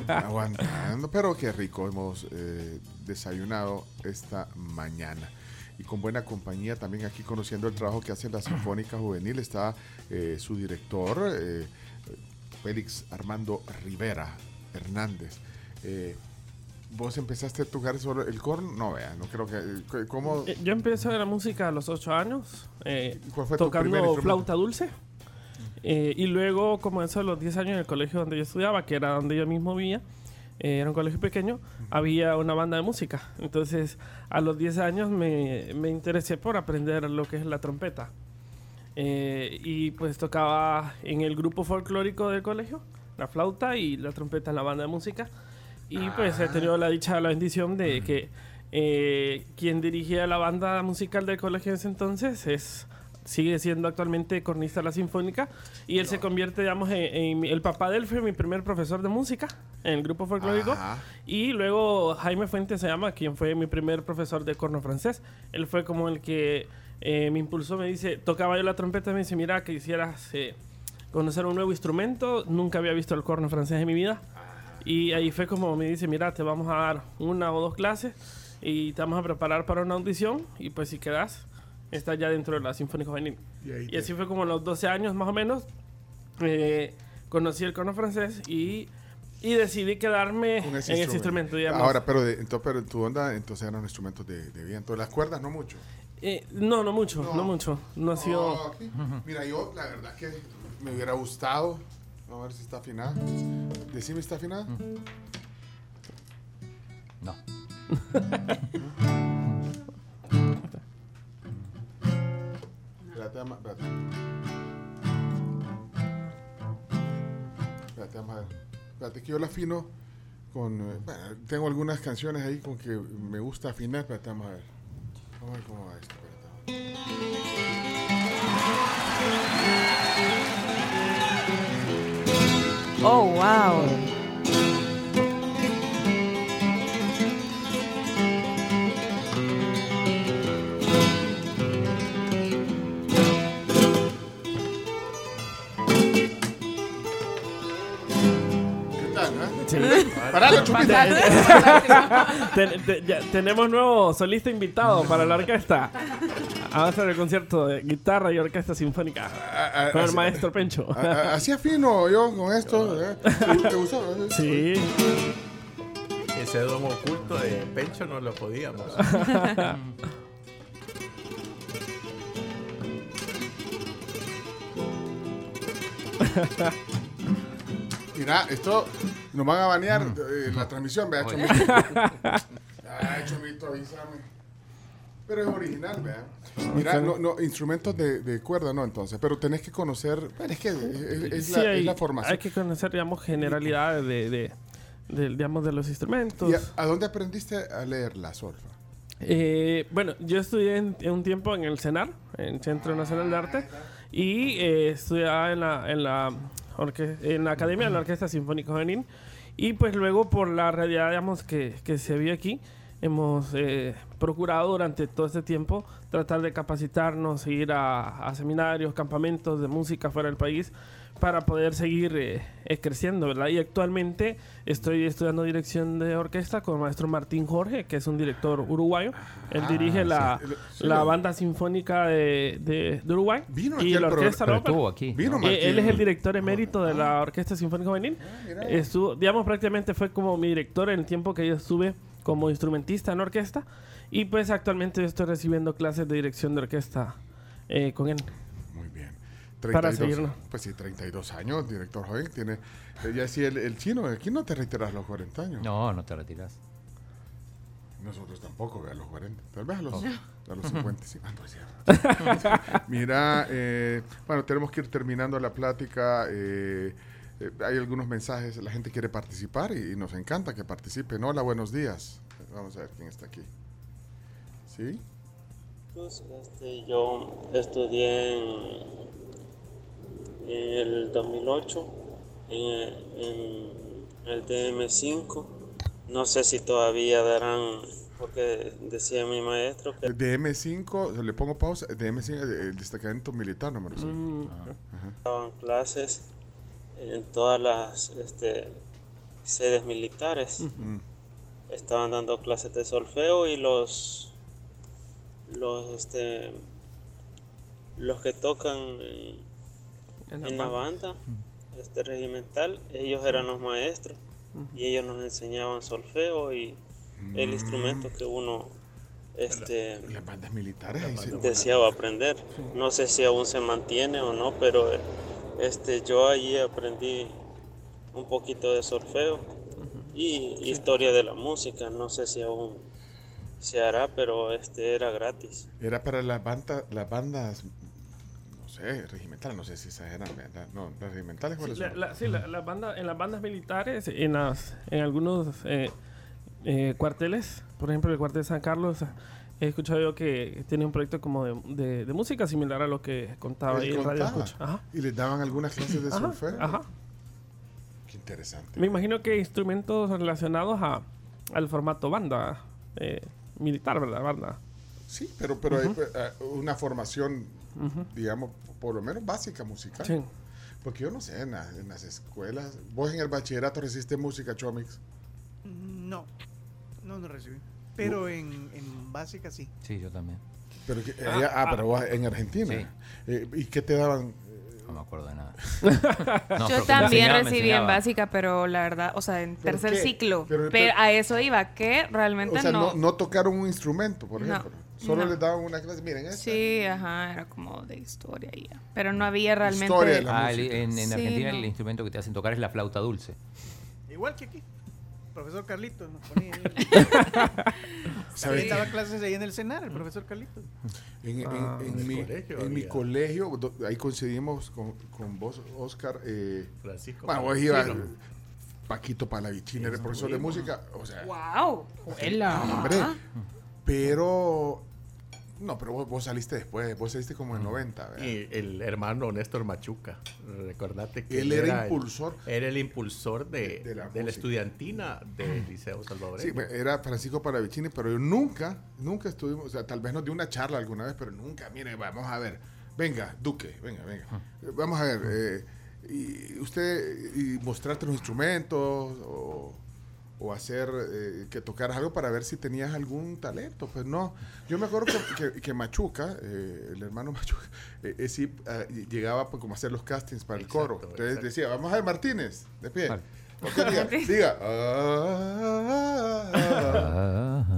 aguantando, pero qué rico hemos eh, desayunado esta mañana. Y con buena compañía también aquí conociendo el trabajo que hace la Sinfónica Juvenil está eh, su director, eh, Félix Armando Rivera Hernández. Eh, ¿Vos empezaste a tocar solo el corno? No, vea, no creo que... ¿Cómo? Eh, Yo empecé a la música a los 8 años, eh, ¿Cuál fue tu tocando instrumento? flauta dulce. Eh, y luego, como eso a los 10 años en el colegio donde yo estudiaba, que era donde yo mismo vivía, eh, era un colegio pequeño, había una banda de música. Entonces, a los 10 años me, me interesé por aprender lo que es la trompeta. Eh, y pues tocaba en el grupo folclórico del colegio, la flauta y la trompeta en la banda de música. Y pues he tenido la dicha, la bendición de que eh, quien dirigía la banda musical del colegio en ese entonces es sigue siendo actualmente cornista de la sinfónica y él se convierte digamos en, en el papá de él fue mi primer profesor de música en el grupo folclórico Ajá. y luego Jaime Fuentes se llama quien fue mi primer profesor de corno francés. Él fue como el que eh, me impulsó me dice tocaba yo la trompeta y me dice mira que quisieras eh, conocer un nuevo instrumento. Nunca había visto el corno francés en mi vida y ahí fue como me dice, mira, te vamos a dar una o dos clases y te vamos a preparar para una audición y pues si quedas, estás ya dentro de la Sinfónica Juvenil. Y Y, así fue como a los 12 años más o menos, eh, conocí el corno francés y, y decidí quedarme en ese instrumento. digamos. Ahora, pero, de, entonces, pero en tu onda, entonces eran instrumentos de, de viento. Las cuerdas no mucho. Eh, no, no mucho, no, mucho. No ha sido... No, aquí. Mira, yo la verdad que me hubiera gustado. A ver si está afinada. Decime, ¿está afinada? No. Espérate, ama- espérate. Espérate, vamos a ver. Espérate que yo la afino con... eh, bueno, tengo algunas canciones ahí con que me gusta afinar. Espérate, vamos a ver. Vamos a ver cómo va esto. espérate. Ten- te- ya tenemos nuevo solista invitado para la orquesta. Vamos a hacer el concierto de guitarra y orquesta sinfónica ah, con el así- maestro Pencho. A- a- Así afino yo con esto. ¿eh? ¿Te- ¿Te gustó? Sí. Ese don oculto de Pencho no lo podíamos. Mira, esto nos van a banear eh, la transmisión, vea. Chomito. Ay, Chomito, avísame. Pero es original, vea. Mira, no, no, instrumentos de, de cuerda, no, entonces. Pero tenés que conocer. Pero es que es, es- es Sí, la, hay, es la formación. hay que conocer, digamos, generalidades de, de, de, digamos, de los instrumentos. ¿Y a, a dónde aprendiste a leer la solfa? Eh, bueno, yo estudié en, en un tiempo en el CENAR, en Centro Nacional de Arte, y eh, estudiaba en la, en, la orque- en la Academia de la Orquesta Sinfónica Juvenil. Y pues luego, por la realidad, digamos, que, que se vio aquí, hemos eh, procurado durante todo este tiempo tratar de capacitarnos, ir a, a seminarios, campamentos de música fuera del país para poder seguir eh, eh, creciendo, ¿verdad? Y actualmente estoy estudiando dirección de orquesta con el maestro Martín Jorge, que es un director uruguayo. Él Ah, dirige la, sí. Sí, la lo- banda sinfónica de, de- de Uruguay. Vino y aquí la orquesta no, Pero estuvo aquí. Vino eh, Martín. él es el director emérito de la Orquesta Sinfónica Juvenil. Estuvo, digamos, prácticamente fue como mi director en el tiempo que yo estuve como instrumentista en orquesta. Y pues actualmente estoy recibiendo clases de dirección de orquesta eh, con él. Muy bien. Para 32, seguirnos. Pues sí, 32 años, director joven. Tiene, eh, ya decía el, el chino, aquí no te reiteras los 40 años. No, no te retiras. Nosotros tampoco, a los 40. Tal vez a los, a los 55. Ah, no es cierto. Mira, eh, bueno, tenemos que ir terminando la plática. eh, eh, hay algunos mensajes, la gente quiere participar y, y nos encanta que participen. Hola, buenos días. Vamos a ver quién está aquí. ¿Sí? Pues, este, yo estudié en, en el 2008 en, en el DM5. No sé si todavía darán, porque decía mi maestro que DM5, le pongo pausa. DM5, eh, el destacamento militar número 5. Mm. daban clases en todas las este, sedes militares. Estaban dando clases de solfeo y los los este los que tocan en, la en la banda. banda este regimental, ellos eran los maestros y ellos nos enseñaban solfeo y el instrumento que uno este Las bandas militares. deseaba aprender. No sé si aún se mantiene o no, pero este, yo allí aprendí un poquito de solfeo y historia de la música. No sé si aún se hará, pero este era gratis. Era para las bandas, las bandas, sé, regimentales, no sé si esas eran, ¿verdad? No, las regimentales, Sí, ¿cuáles la- son? la- sí, la- las bandas- en las bandas militares, en, las, en algunos eh, eh, cuarteles, por ejemplo el cuartel San Carlos, he escuchado yo que tiene un proyecto como de, de- de música similar a lo que contaba ahí en Radio. Escucha. Ajá. Y les daban algunas clases de solfeo. ajá. Qué interesante. Me imagino que instrumentos relacionados a, al formato banda eh, militar, ¿verdad? Banda. Sí, pero, pero hay una formación, Digamos, por lo menos básica musical. Sí. Porque yo no sé, en, la- en las escuelas, vos en el bachillerato recibiste música, Chomix. No, no, no recibí. Pero en, en básica sí. Sí, yo también. Pero que- allá- ah, pero vos en Argentina. Sí. Eh, ¿Y qué te daban? No me acuerdo de nada. Yo también recibí en básica, pero la verdad, o sea, en ¿Pero tercer qué? ciclo. Pero- a eso iba, que realmente O sea, no, no. no tocaron un instrumento, por No, ejemplo. Solo no. les daban una clase. Miren, esta. Sí, ajá, era como de historia ya. Pero no había realmente. Historia de la Ah, en, en Sí, Argentina no. el instrumento que te hacen tocar es la flauta dulce. Igual que aquí. Profesor Carlitos nos ponía ahí. Daba clases ahí en el cenar, el profesor Carlitos. En, en- Ah, en en mi, colegio en mi colegio, do- ahí coincidimos con, con vos, Oscar. Eh, Francisco bueno, vos ibas. Paquito Palavicini, era el profesor de música. O sea, ¡Wow! hombre, pero. No, pero vos, vos saliste después, vos saliste como en 90. ¿verdad? Y el hermano Néstor Machuca, recordate que Él era el- impulsor. era el impulsor de, De la de la música. estudiantina del Liceo Salvadoreño. Sí, era Francisco Palavicini, pero yo nunca, nunca estuvimos, o sea, tal vez nos dio una charla alguna vez, pero nunca, mire, vamos a ver, venga, Duque, venga, venga, vamos a ver, eh, y usted, y mostrarte los instrumentos, o, o hacer eh, que tocaras algo para ver si tenías algún talento, pues no, yo me acuerdo que, que- que Machuca, eh, el hermano Machuca, eh, eh, sí, ah, llegaba pues, como a hacer los castings para el coro, entonces exacto. decía, vamos a ver Martínez, de pie, Vale. Diga, diga. ah,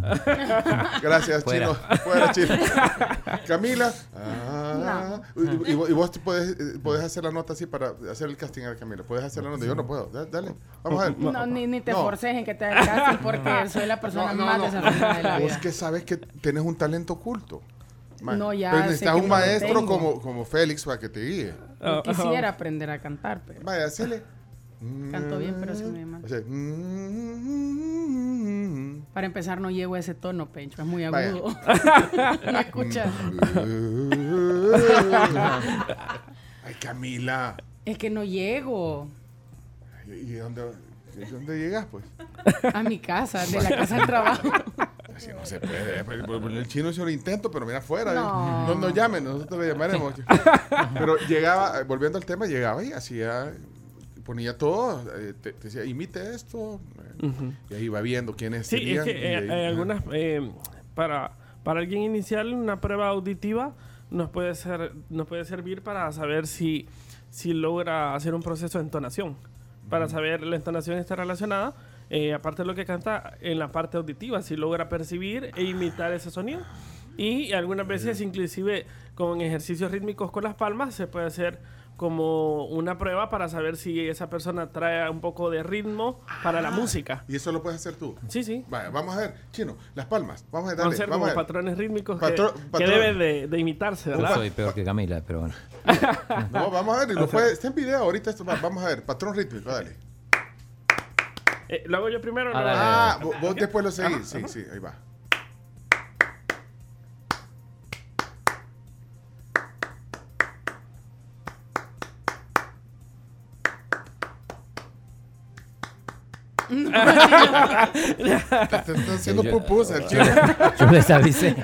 ah. Gracias, Fuera. Chino. Fuera, Chino. Camila. ah. y, y vos- y vos puedes, eh, puedes hacer la nota así para hacer el casting a Camila. Puedes hacer la nota. Yo no puedo. Da- Dale. Vamos a ver. No, ni, ni te No. forces en que te hagas casting porque soy la persona No, no, más no. desafortunada de la Vos vida. que sabes que tenés un talento oculto. No, ya Pero necesitas un maestro como, como Félix para que te guíe. Yo quisiera aprender a cantar, pero Vaya, hacele. Canto bien, pero se me mal. Mm, Para empezar, no llego a ese tono, Pencho, es muy agudo. Ay, Camila. Es que no llego ¿Y dónde, dónde llegas, pues? a mi casa, de la casa al trabajo. Así no se puede. pues, pues, El chino hizo el intento, pero mira afuera. No. No nos llamen, nosotros le llamaremos. Pero llegaba, eh, volviendo al tema, llegaba y hacía, ponía todo, eh, te, te decía, imite esto. eh, Ujú. Y ahí iba viendo quiénes Sí, serían. es que eh, ahí- algunas. eh, para, para alguien inicial, una prueba auditiva nos puede, ser, nos puede servir para saber si, si logra hacer un proceso de entonación. Para saber la entonación está relacionada, eh, aparte de lo que canta, en la parte auditiva, si logra percibir e imitar ese sonido. Y algunas veces, inclusive con ejercicios rítmicos con las palmas, se puede hacer como una prueba para saber si esa persona trae un poco de ritmo para la Ah, música. ¿Y eso lo puedes hacer tú? Sí, sí. Vaya, vamos a ver, Chino, las palmas. Vamos a Vamos a darle. hacer vamos como a ver. patrones rítmicos Patro- que, que patrón. deben de, de imitarse, Yo ¿verdad? soy peor que Camila, pero bueno. No, vamos a ver, y lo puede, está en video ahorita, esto, va, vamos a ver, patrón rítmico, dale. Eh, ¿Lo hago yo primero o no? Ah, vos, vos después lo seguís, sí, sí, ahí va. Te está haciendo Yo- pupusa el chino. Yo les avisé.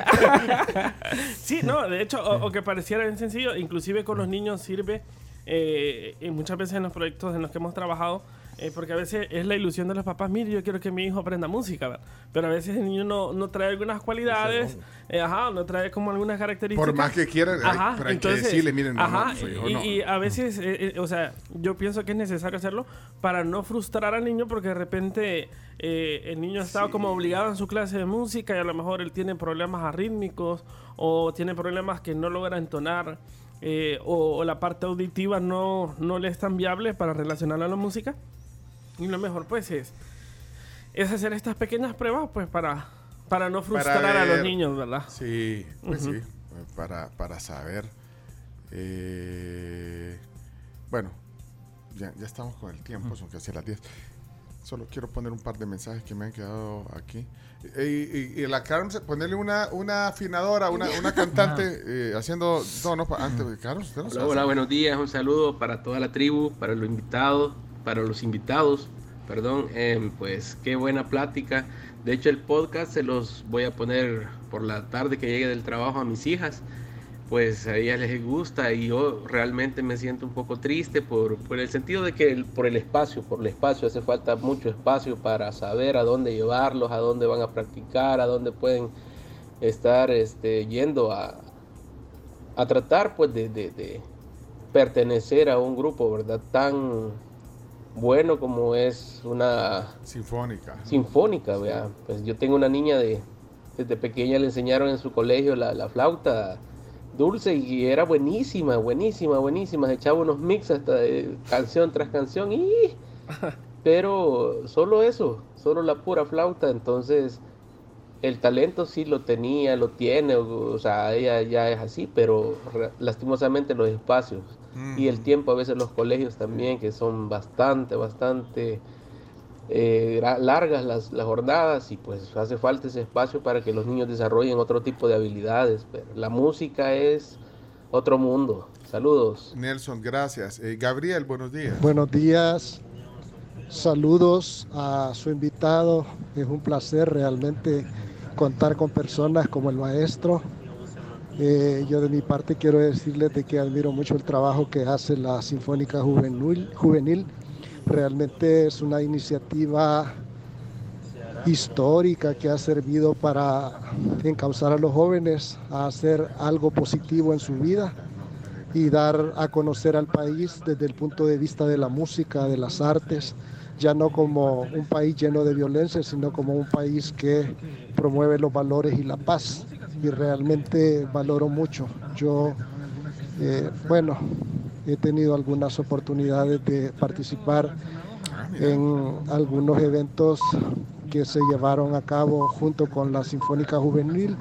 sí, no, de hecho, o, o que pareciera bien sencillo, inclusive con los niños sirve, eh, y muchas veces en los proyectos en los que hemos trabajado, eh, porque a veces es la ilusión de los papás, mire, yo quiero que mi hijo aprenda música, ¿verdad? pero a veces el niño no, no trae algunas cualidades, eh, ajá, no trae como algunas características. Por más que quieran, pero hay que decirle, miren, ajá, no, su hijo y, no. y a veces, eh, eh, o sea, yo pienso que es necesario hacerlo para no frustrar al niño, porque de repente eh, el niño está como obligado en su clase de música y a lo mejor él tiene problemas arrítmicos o tiene problemas que no logra entonar. eh, o, o la parte auditiva no, no le es tan viable para relacionarla a la música. Y lo mejor pues es, es hacer estas pequeñas pruebas pues para, para no frustrar a los niños, ¿verdad? Sí, pues Ujú. sí, para, para saber. Eh, bueno, ya, ya estamos con el tiempo, son casi las 10. Solo quiero poner un par de mensajes que me han quedado aquí. Eh, Y, y, y la Carms, ponerle una, una afinadora, una, una cantante eh, haciendo tonos antes de Carms. ¿usted no Hola, hola, buenos días. Un saludo para toda la tribu, para los invitados, para los invitados. Perdón, em, pues qué buena plática. De hecho, el podcast se los voy a poner por la tarde que llegue del trabajo a mis hijas. Pues a ellas les gusta y yo realmente me siento un poco triste por, por el sentido de que por el espacio, por el espacio hace falta mucho espacio para saber a dónde llevarlos, a dónde van a practicar, a dónde pueden estar este, yendo a, a tratar pues de, de- de pertenecer a un grupo, ¿verdad? Tan bueno como es una Sinfónica. sinfónica, ¿verdad? Pues yo tengo una niña de, desde pequeña le enseñaron en su colegio la, la flauta dulce y era buenísima, buenísima, buenísima. Se echaba unos mix hasta de canción tras canción y... Pero solo eso, solo la pura flauta, entonces el talento sí lo tenía, lo tiene, o, o sea, ella ya es así, pero lastimosamente los espacios y el tiempo, a veces los colegios también, que son bastante, bastante eh, largas las, las jornadas y pues hace falta ese espacio para que los niños desarrollen otro tipo de habilidades, pero la música es otro mundo. Saludos. Nelson, gracias. Eh, Gabriel, buenos días. Buenos días, saludos a su invitado. Es un placer realmente contar con personas como el maestro. Eh, yo de mi parte quiero decirles de que admiro mucho el trabajo que hace la Sinfónica Juvenil. Juvenil. Realmente es una iniciativa histórica que ha servido para encauzar a los jóvenes a hacer algo positivo en su vida y dar a conocer al país desde el punto de vista de la música, de las artes, ya no como un país lleno de violencia, sino como un país que promueve los valores y la paz. Y realmente valoro mucho. Yo, eh, bueno, he tenido algunas oportunidades de participar en algunos eventos que se llevaron a cabo junto con la Sinfónica Juvenil.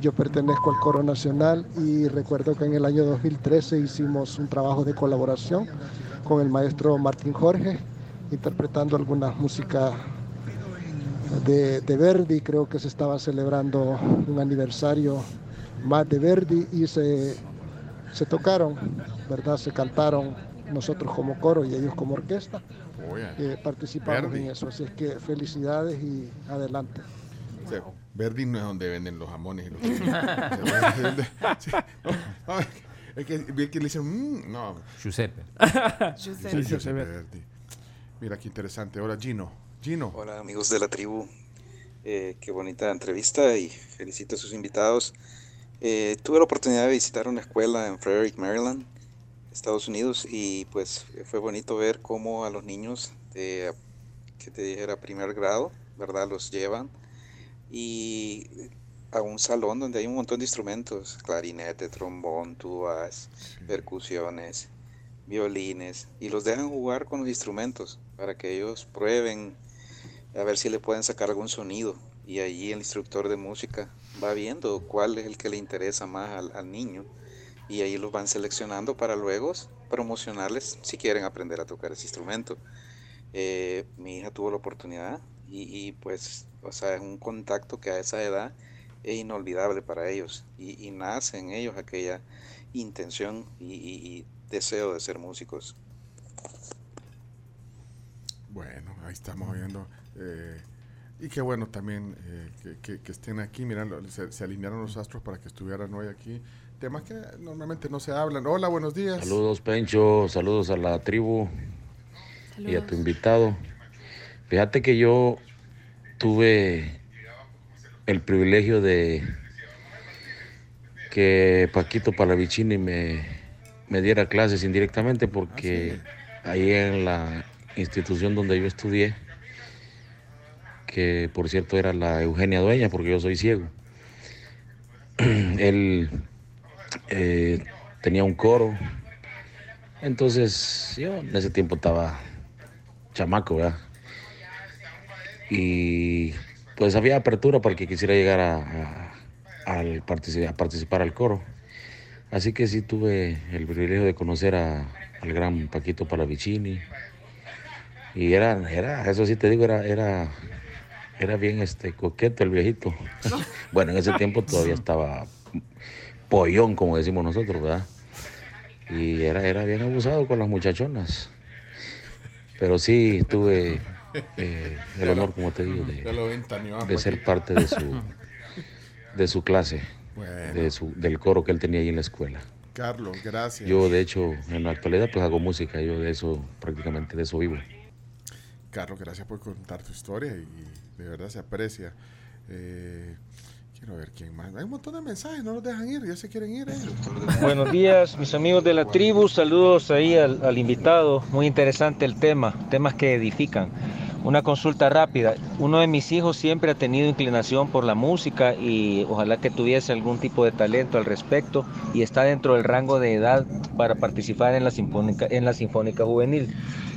Yo pertenezco al Coro Nacional y recuerdo que en el año 2013 hicimos un trabajo de colaboración con el maestro Martín Jorge, interpretando algunas músicas de, de Verdi. Creo que se estaba celebrando un aniversario más de Verdi y se, se tocaron, ¿verdad? Se cantaron nosotros como coro y ellos como orquesta. Eh, participamos Verdi. en eso, así es que felicidades y adelante. Verdi no es donde venden los jamones y los Sí, no, no, es que, es que le dicen, "Mm", no. Giuseppe. Giuseppe. Giuseppe Giuseppe. Verdi. Mira qué interesante. Hola, Gino. Gino. Hola amigos de la tribu, Eh, qué bonita entrevista y felicito a sus invitados. Eh, tuve la oportunidad de visitar una escuela en Frederick, Maryland, Estados Unidos, y pues fue bonito ver cómo a los niños de, que te dijera primer grado, ¿verdad? Los llevan y a un salón donde hay un montón de instrumentos, clarinete, trombón, tubas, percusiones, violines, y los dejan jugar con los instrumentos para que ellos prueben a ver si le pueden sacar algún sonido. Y allí el instructor de música va viendo cuál es el que le interesa más al, al niño y ahí los van seleccionando para luego promocionarles si quieren aprender a tocar ese instrumento. Eh, mi hija tuvo la oportunidad y, y, pues, o sea, es un contacto que a esa edad es inolvidable para ellos y, y nace en ellos aquella intención y, y deseo de ser músicos. Bueno, ahí estamos oyendo. Eh, y qué bueno también eh, que, que, que, estén aquí. Miran, se, se, alinearon los astros para que estuvieran hoy aquí. Temas que normalmente no se hablan. Hola, buenos días. Saludos, Pencho. Saludos a la tribu Saludos. y a tu invitado. Fíjate que yo tuve el privilegio de que Paquito Palavicini me, me diera clases indirectamente porque ¿Ah, sí? ahí en la institución donde yo estudié, que por cierto era la Eugenia Dueña, porque yo soy ciego. Él eh, tenía un coro, entonces yo en ese tiempo estaba chamaco, ¿verdad? Y pues había apertura para que quisiera llegar a, a, a participar al coro. Así que sí tuve el privilegio de conocer al gran Paquito Palavicini. Y era, era, eso sí te digo, era, era, era bien este coqueto el viejito. bueno, en ese tiempo todavía estaba pollón, como decimos nosotros, ¿verdad? Y era, era bien abusado con las muchachonas. Pero sí tuve eh, el honor, como te digo, de, de ser parte de su, de su clase, de su, del coro que él tenía ahí en la escuela. Carlos, gracias. Yo, de hecho, en la actualidad, pues hago música, yo de eso, prácticamente de eso vivo. Carlos, gracias por contar tu historia y, de verdad se aprecia. Eh, quiero ver quién más. Hay un montón de mensajes, no los dejan ir, ya se quieren ir. Eh. Buenos días, mis amigos de la tribu. Saludos ahí al, al invitado. Muy interesante el tema, temas que edifican. Una consulta rápida. Uno de mis hijos siempre ha tenido inclinación por la música y ojalá que tuviese algún tipo de talento al respecto y está dentro del rango de edad para participar en la sinfónica, en la sinfónica juvenil.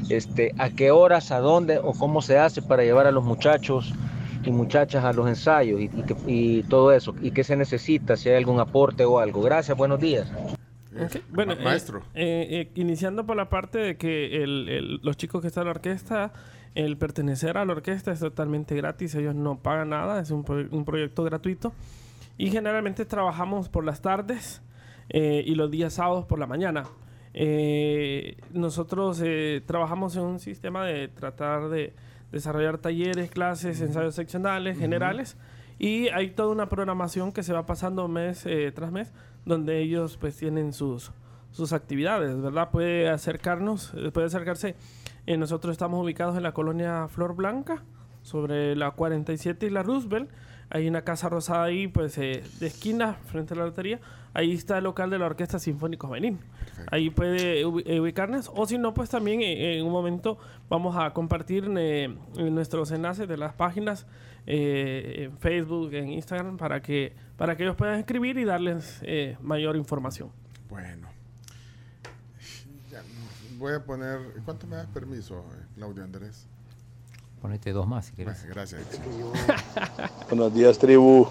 Este, ¿A qué horas, a dónde o cómo se hace para llevar a los muchachos y muchachas a los ensayos y, y, y todo eso? ¿Y qué se necesita? Si hay algún aporte o algo. Gracias, buenos días. Okay. Bueno, maestro. Eh, eh, iniciando por la parte de que el, el, los chicos que están en la orquesta el pertenecer a la orquesta es totalmente gratis, ellos no pagan nada, es un, pro un proyecto gratuito. Y generalmente trabajamos por las tardes eh, y los días sábados por la mañana. Eh, nosotros eh, trabajamos en un sistema de tratar de desarrollar talleres, clases, ensayos seccionales, generales. Y hay toda una programación que se va pasando mes eh, tras mes, donde ellos pues tienen sus, sus actividades, ¿verdad? Puede acercarnos, eh, puede acercarse eh, nosotros estamos ubicados en la colonia Flor Blanca, sobre la 47 y la Roosevelt. Hay una casa rosada ahí, pues, eh, de esquina, frente a la lotería. Ahí está el local de la Orquesta Sinfónica Juvenil. Ahí puede ubicarnos. O si no, pues también eh, en un momento vamos a compartir nuestros enlaces de las páginas en Facebook, en Instagram, para que, para que ellos puedan escribir y darles mayor información. Bueno voy a poner. ¿Cuánto me das permiso, Claudio Andrés? Ponete dos más si quieres. Gracias. Buenos días, tribu.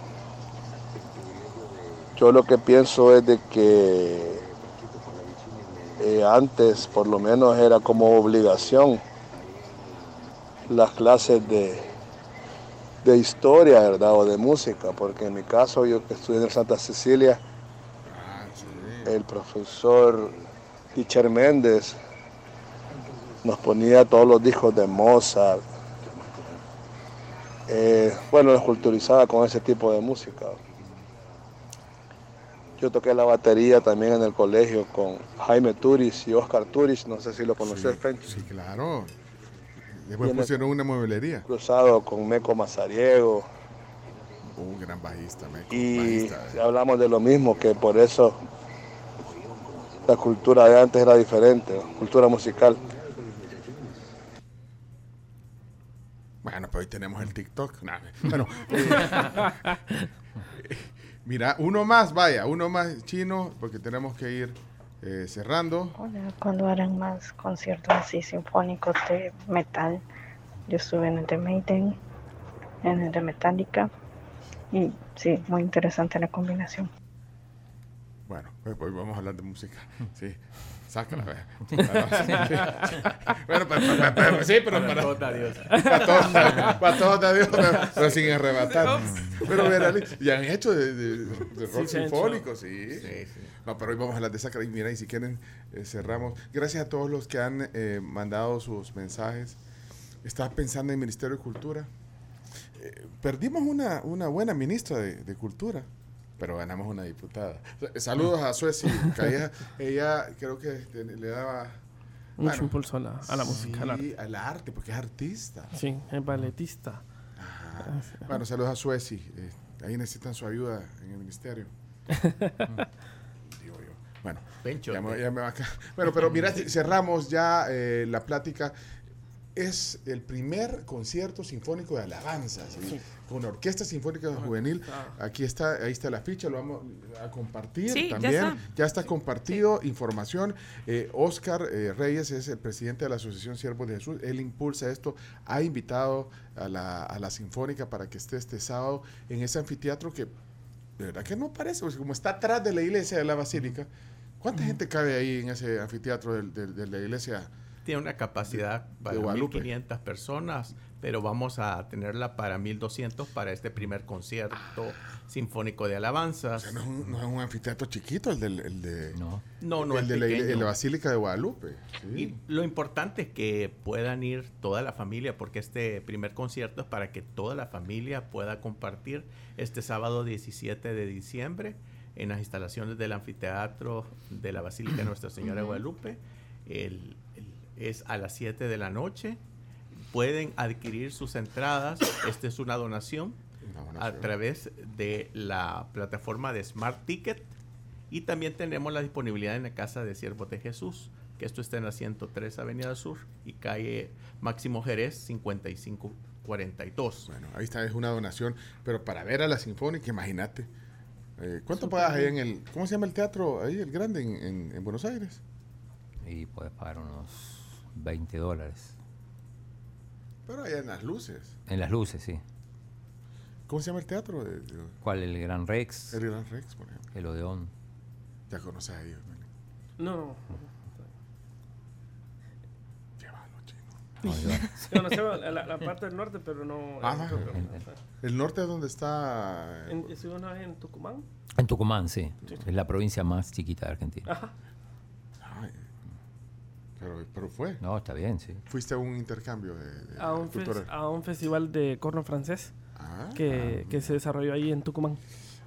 Yo lo que pienso es de que eh, antes, por lo menos, era como obligación las clases de, de historia, ¿verdad? O de música, porque en mi caso, yo que estudié en Santa Cecilia, el profesor Richard Méndez nos ponía todos los discos de Mozart. Eh, bueno, nos culturizaba con ese tipo de música. Yo toqué la batería también en el colegio con Jaime Turis y Oscar Turis, no sé si lo conoces, sí, sí, claro. Después pusieron una mueblería. Cruzado con Meco Mazariego. Un gran bajista, Meco. Y bajista, eh. hablamos de lo mismo, que por eso la cultura de antes era diferente, cultura musical. Bueno, pues hoy tenemos el TikTok. Nah, bueno, eh, mira, uno más, vaya, uno más chino, porque tenemos que ir Eh, cerrando, Hola, cuando harán más conciertos así sinfónicos de metal? Yo estuve en el de Maiden, en el de Metallica y sí, muy interesante la combinación. bueno, pues, pues vamos a hablar de música. Sí, sácala. bueno, pero, pero- pero- sí, pero Para todos da Dios. Para todos, para todos da Dios, pero, sin arrebatar. Pero ya han hecho de, rock sinfónico, sí. No, pero hoy vamos a hablar de Sacra. Y mira, y si quieren, eh, cerramos. Gracias a todos los que han eh, mandado sus mensajes. Estaba pensando en el Ministerio de Cultura. Eh, perdimos una, una buena ministra de Cultura, pero ganamos una diputada. Saludos a Sueci Calleja. Ella creo que te- le daba... Mucho impulso a la- a la música, al sí, al arte, porque es artista. Sí, es balletista. Bueno, saludos a Sueci. eh, ahí necesitan su ayuda en el ministerio. Digo yo. Bueno, Pencho, ya me- te- ya me va acá. Bueno, pero mira, cerramos ya eh, la plática. Es el primer concierto sinfónico de alabanza, ¿sí? Sí. con Orquesta Sinfónica Juvenil. Aquí está, ahí está la ficha, lo vamos a compartir Sí, ya también. está. Ya está compartido información. Eh, Oscar eh, Reyes es el presidente de la Asociación Siervos de Jesús. Él impulsa esto. Ha invitado a la, a la Sinfónica para que esté este sábado en ese anfiteatro que de verdad que no parece, pues, como está atrás de la iglesia de la Basílica. ¿Cuánta gente cabe ahí en ese anfiteatro del- de, la iglesia? Tiene una capacidad para Guadalupe. 1.500 personas, pero vamos a tenerla para 1.200 para este primer concierto sinfónico de alabanzas. no, es un, no es un anfiteatro chiquito el, del, el de, No, no el es de la, Basílica de Guadalupe. sí. Y lo importante es que puedan ir toda la familia, porque este primer concierto es para que toda la familia pueda compartir este sábado 17 de diciembre en las instalaciones del anfiteatro de la Basílica de Nuestra Señora de Guadalupe. El- el- es a las 7 de la noche. Pueden adquirir sus entradas. Esta es una donación a través de la plataforma de Smart Ticket. Y también tenemos la disponibilidad en la Casa de Siervos de Jesús, que esto está en la 103 Avenida Sur y calle Máximo Jerez 5542. Bueno, ahí está, es una donación, pero para ver a la Sinfónica, imagínate. Eh, ¿Cuánto pagas ahí en el, cómo se llama el teatro ahí, el grande en, en- en Buenos Aires? Y puedes pagar unos 20 dólares. Pero allá en las luces. En las luces, sí. ¿Cómo se llama el teatro? de- de- ¿Cuál? El Gran Rex. El Gran Rex, por ejemplo. El Odeón. Ya conoces a ellos, ¿no? No, no. No, yo- Conocemos la, la- la parte del norte, pero no. Ah, creo que- el norte es donde está... En, una vez en Tucumán. En Tucumán, sí. Es la provincia más chiquita de Argentina. Ajá. Pero, pero fue. No, está bien, sí. Fuiste a un intercambio de, de A un, cultural. a un festival de corno francés Ah. que, que se desarrolló ahí en Tucumán.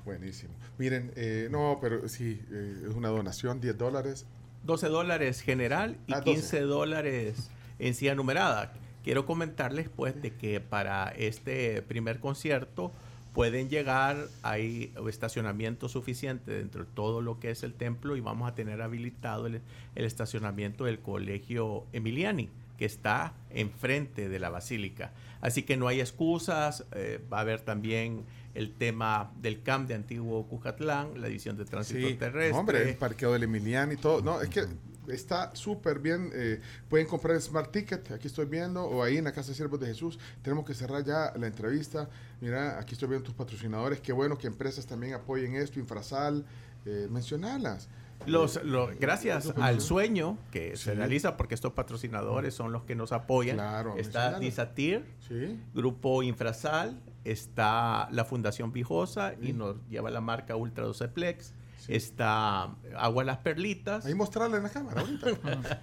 Buenísimo. Miren, eh, no, pero sí, eh, es una donación, 10 dólares. 12 dólares general y Ah, 12. 15 dólares en silla numerada. Quiero comentarles pues de que para este primer concierto pueden llegar, hay estacionamiento suficiente dentro de todo lo que es el templo y vamos a tener habilitado el, el estacionamiento del colegio Emiliani que está enfrente de la basílica. Así que no hay excusas, eh, va a haber también el tema del CAM de Antiguo Cucatlán, la edición de tránsito Sí, terrestre. hombre, el parqueo del Emiliano y todo. No, es que está súper bien. eh, pueden comprar el Smart Ticket, aquí estoy viendo, o ahí en la Casa de Siervos de Jesús. Tenemos que cerrar ya la entrevista. Mira, aquí estoy viendo tus patrocinadores. Qué bueno que empresas también apoyen esto, Infrasal, eh, mencionarlas. Los, los- gracias al sueño que Sí. se realiza porque estos patrocinadores son los que nos apoyan. Claro, está. Disatir, Sí. Grupo Infrasal, está la Fundación Vijosa y nos lleva la marca Ultra 12 Plex. Está Agua Las Perlitas. Ahí mostrarla en la cámara ahorita.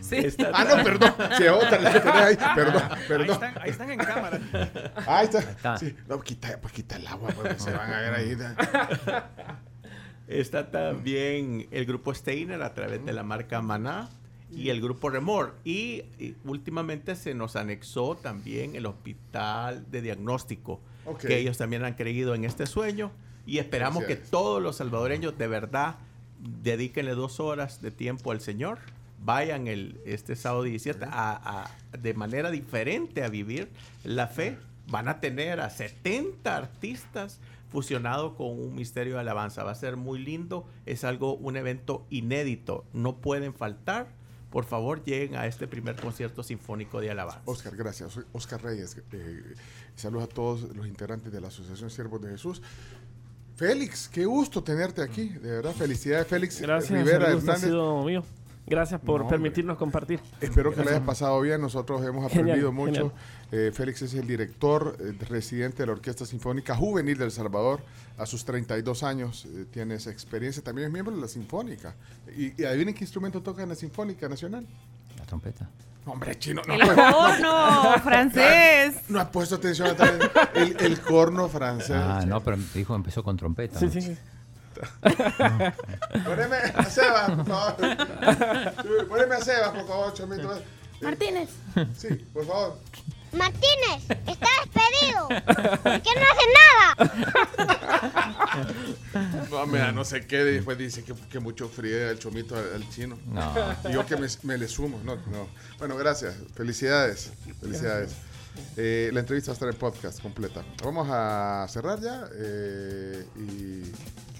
Sí. Está- Ah, no, perdón. Sí, otra la tenés ahí. Perdón, perdón. Ahí están, ahí están en cámara. Ahí está. está. Sí. No, quita, pues quita el agua, porque se van a ver ahí. Está también el grupo Steiner a través de la marca Maná y el grupo Remor. Y, y últimamente se nos anexó también el hospital de diagnóstico, Ok. que ellos también han creído en este sueño. Y esperamos que todos los salvadoreños de verdad dedíquenle dos horas de tiempo al Señor. Vayan el, este sábado 17 a, a- de manera diferente a vivir la fe. Van a tener a 70 artistas fusionado con un misterio de alabanza. Va a ser muy lindo, es algo, un evento inédito. No pueden faltar. Por favor, lleguen a este primer concierto sinfónico de alabanza. Oscar, gracias. Soy Oscar Reyes. Eh, saludos a todos los integrantes de la Asociación Siervos de Jesús. Félix, qué gusto tenerte aquí. De verdad, felicidades, Félix Gracias, Rivera ha Hernández. sido mío. Gracias por No, permitirnos compartir. Espero que lo hayas pasado bien. Nosotros hemos Genial, aprendido mucho. genial. Eh, Félix es el director eh, residente de la Orquesta Sinfónica Juvenil del Salvador. A sus 32 años eh, tiene esa experiencia. También es miembro de la Sinfónica. ¿Y, y adivinen qué instrumento toca en la Sinfónica Nacional? La trompeta. Hombre, chino. No, El corno francés. No has puesto atención a tal- el, el corno francés. Ah, no, pero dijo empezó con trompeta. Sí, sí, sí. Poneme a Sebas, por favor. Poneme a Sebas, por favor, Chomito. Martínez. Sí, por favor. Martínez, está despedido. ¿Por qué no hace nada? No, mira, no sé qué. Después dice que, que mucho fríe el chomito al, al chino. No. Y yo que me, me le sumo. No, no. Bueno, gracias. Felicidades. Felicidades. Eh, la entrevista va a estar en podcast completa. Vamos a cerrar ya eh, y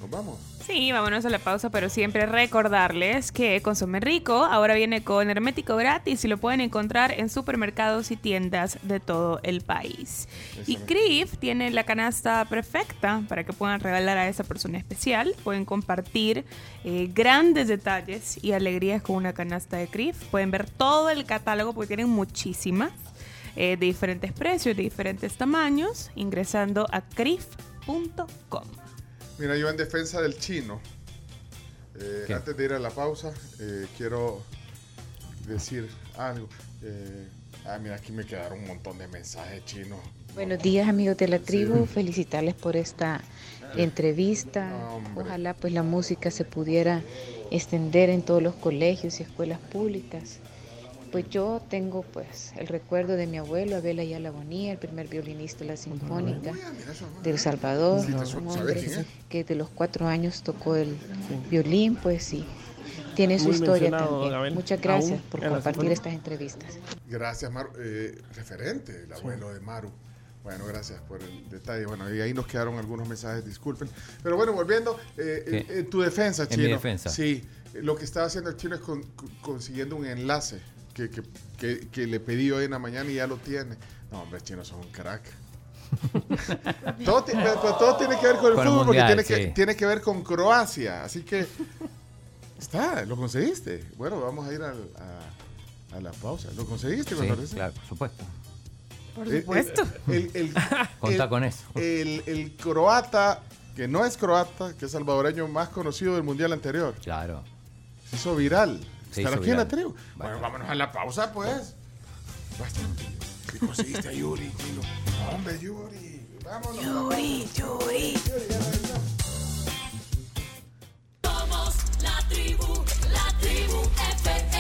nos vamos. Sí, vámonos a la pausa, pero siempre recordarles que Consume Rico ahora viene con hermético gratis y lo pueden encontrar en supermercados y tiendas de todo el país. Y. Crif tiene la canasta perfecta para que puedan regalar a esa persona especial. Pueden compartir eh, grandes detalles y alegrías con una canasta de Crif. Pueden ver todo el catálogo porque tienen muchísimas eh, de diferentes precios, de diferentes tamaños, ingresando a crif.com. Mira, yo en defensa del chino, eh, antes de ir a la pausa, eh, quiero decir algo. Eh, ah, mira, aquí me quedaron un montón de mensajes chinos. Buenos días amigos de la tribu, felicitarles por esta entrevista. Ojalá pues la música se pudiera extender en todos los colegios y escuelas públicas. Pues yo tengo pues el recuerdo de mi abuelo Abel Ayala Bonilla, el primer violinista de la Sinfónica de El Salvador, que de los cuatro años tocó el violín, pues sí, tiene su Muy historia también. Abel. Muchas gracias por en compartir estas entrevistas. Gracias, Maru. Eh, referente, el abuelo de Maru. Bueno, gracias por el detalle. Bueno, y ahí nos quedaron algunos mensajes, disculpen. Pero bueno, volviendo, eh, en, en tu defensa, En Chino. mi defensa. Sí, eh, lo que estaba haciendo el Chino es con- consiguiendo un enlace que, que, que- que le pedí hoy en la mañana y ya lo tiene. No, hombre, Chino, son un crack. todo, ti- pero- pero todo tiene que ver con el Con el fútbol, mundial, porque tiene, que, sí. tiene que ver con Croacia. Así que está, lo conseguiste. Bueno, vamos a ir al- a, a la pausa. ¿Lo conseguiste? Sí, claro, por supuesto. Por supuesto. El, el- Contá el- con eso. El, el croata, que no es croata, que es salvadoreño más conocido del mundial anterior. Claro. Se hizo viral estar aquí viral. en la tribu. Bueno, vámonos a la pausa, pues. Bastante. ¿Qué conseguiste Yuri, Hombre, Yuri. Vámonos. Yuri, Yuri. Yuri Somos la tribu, la tribu FM.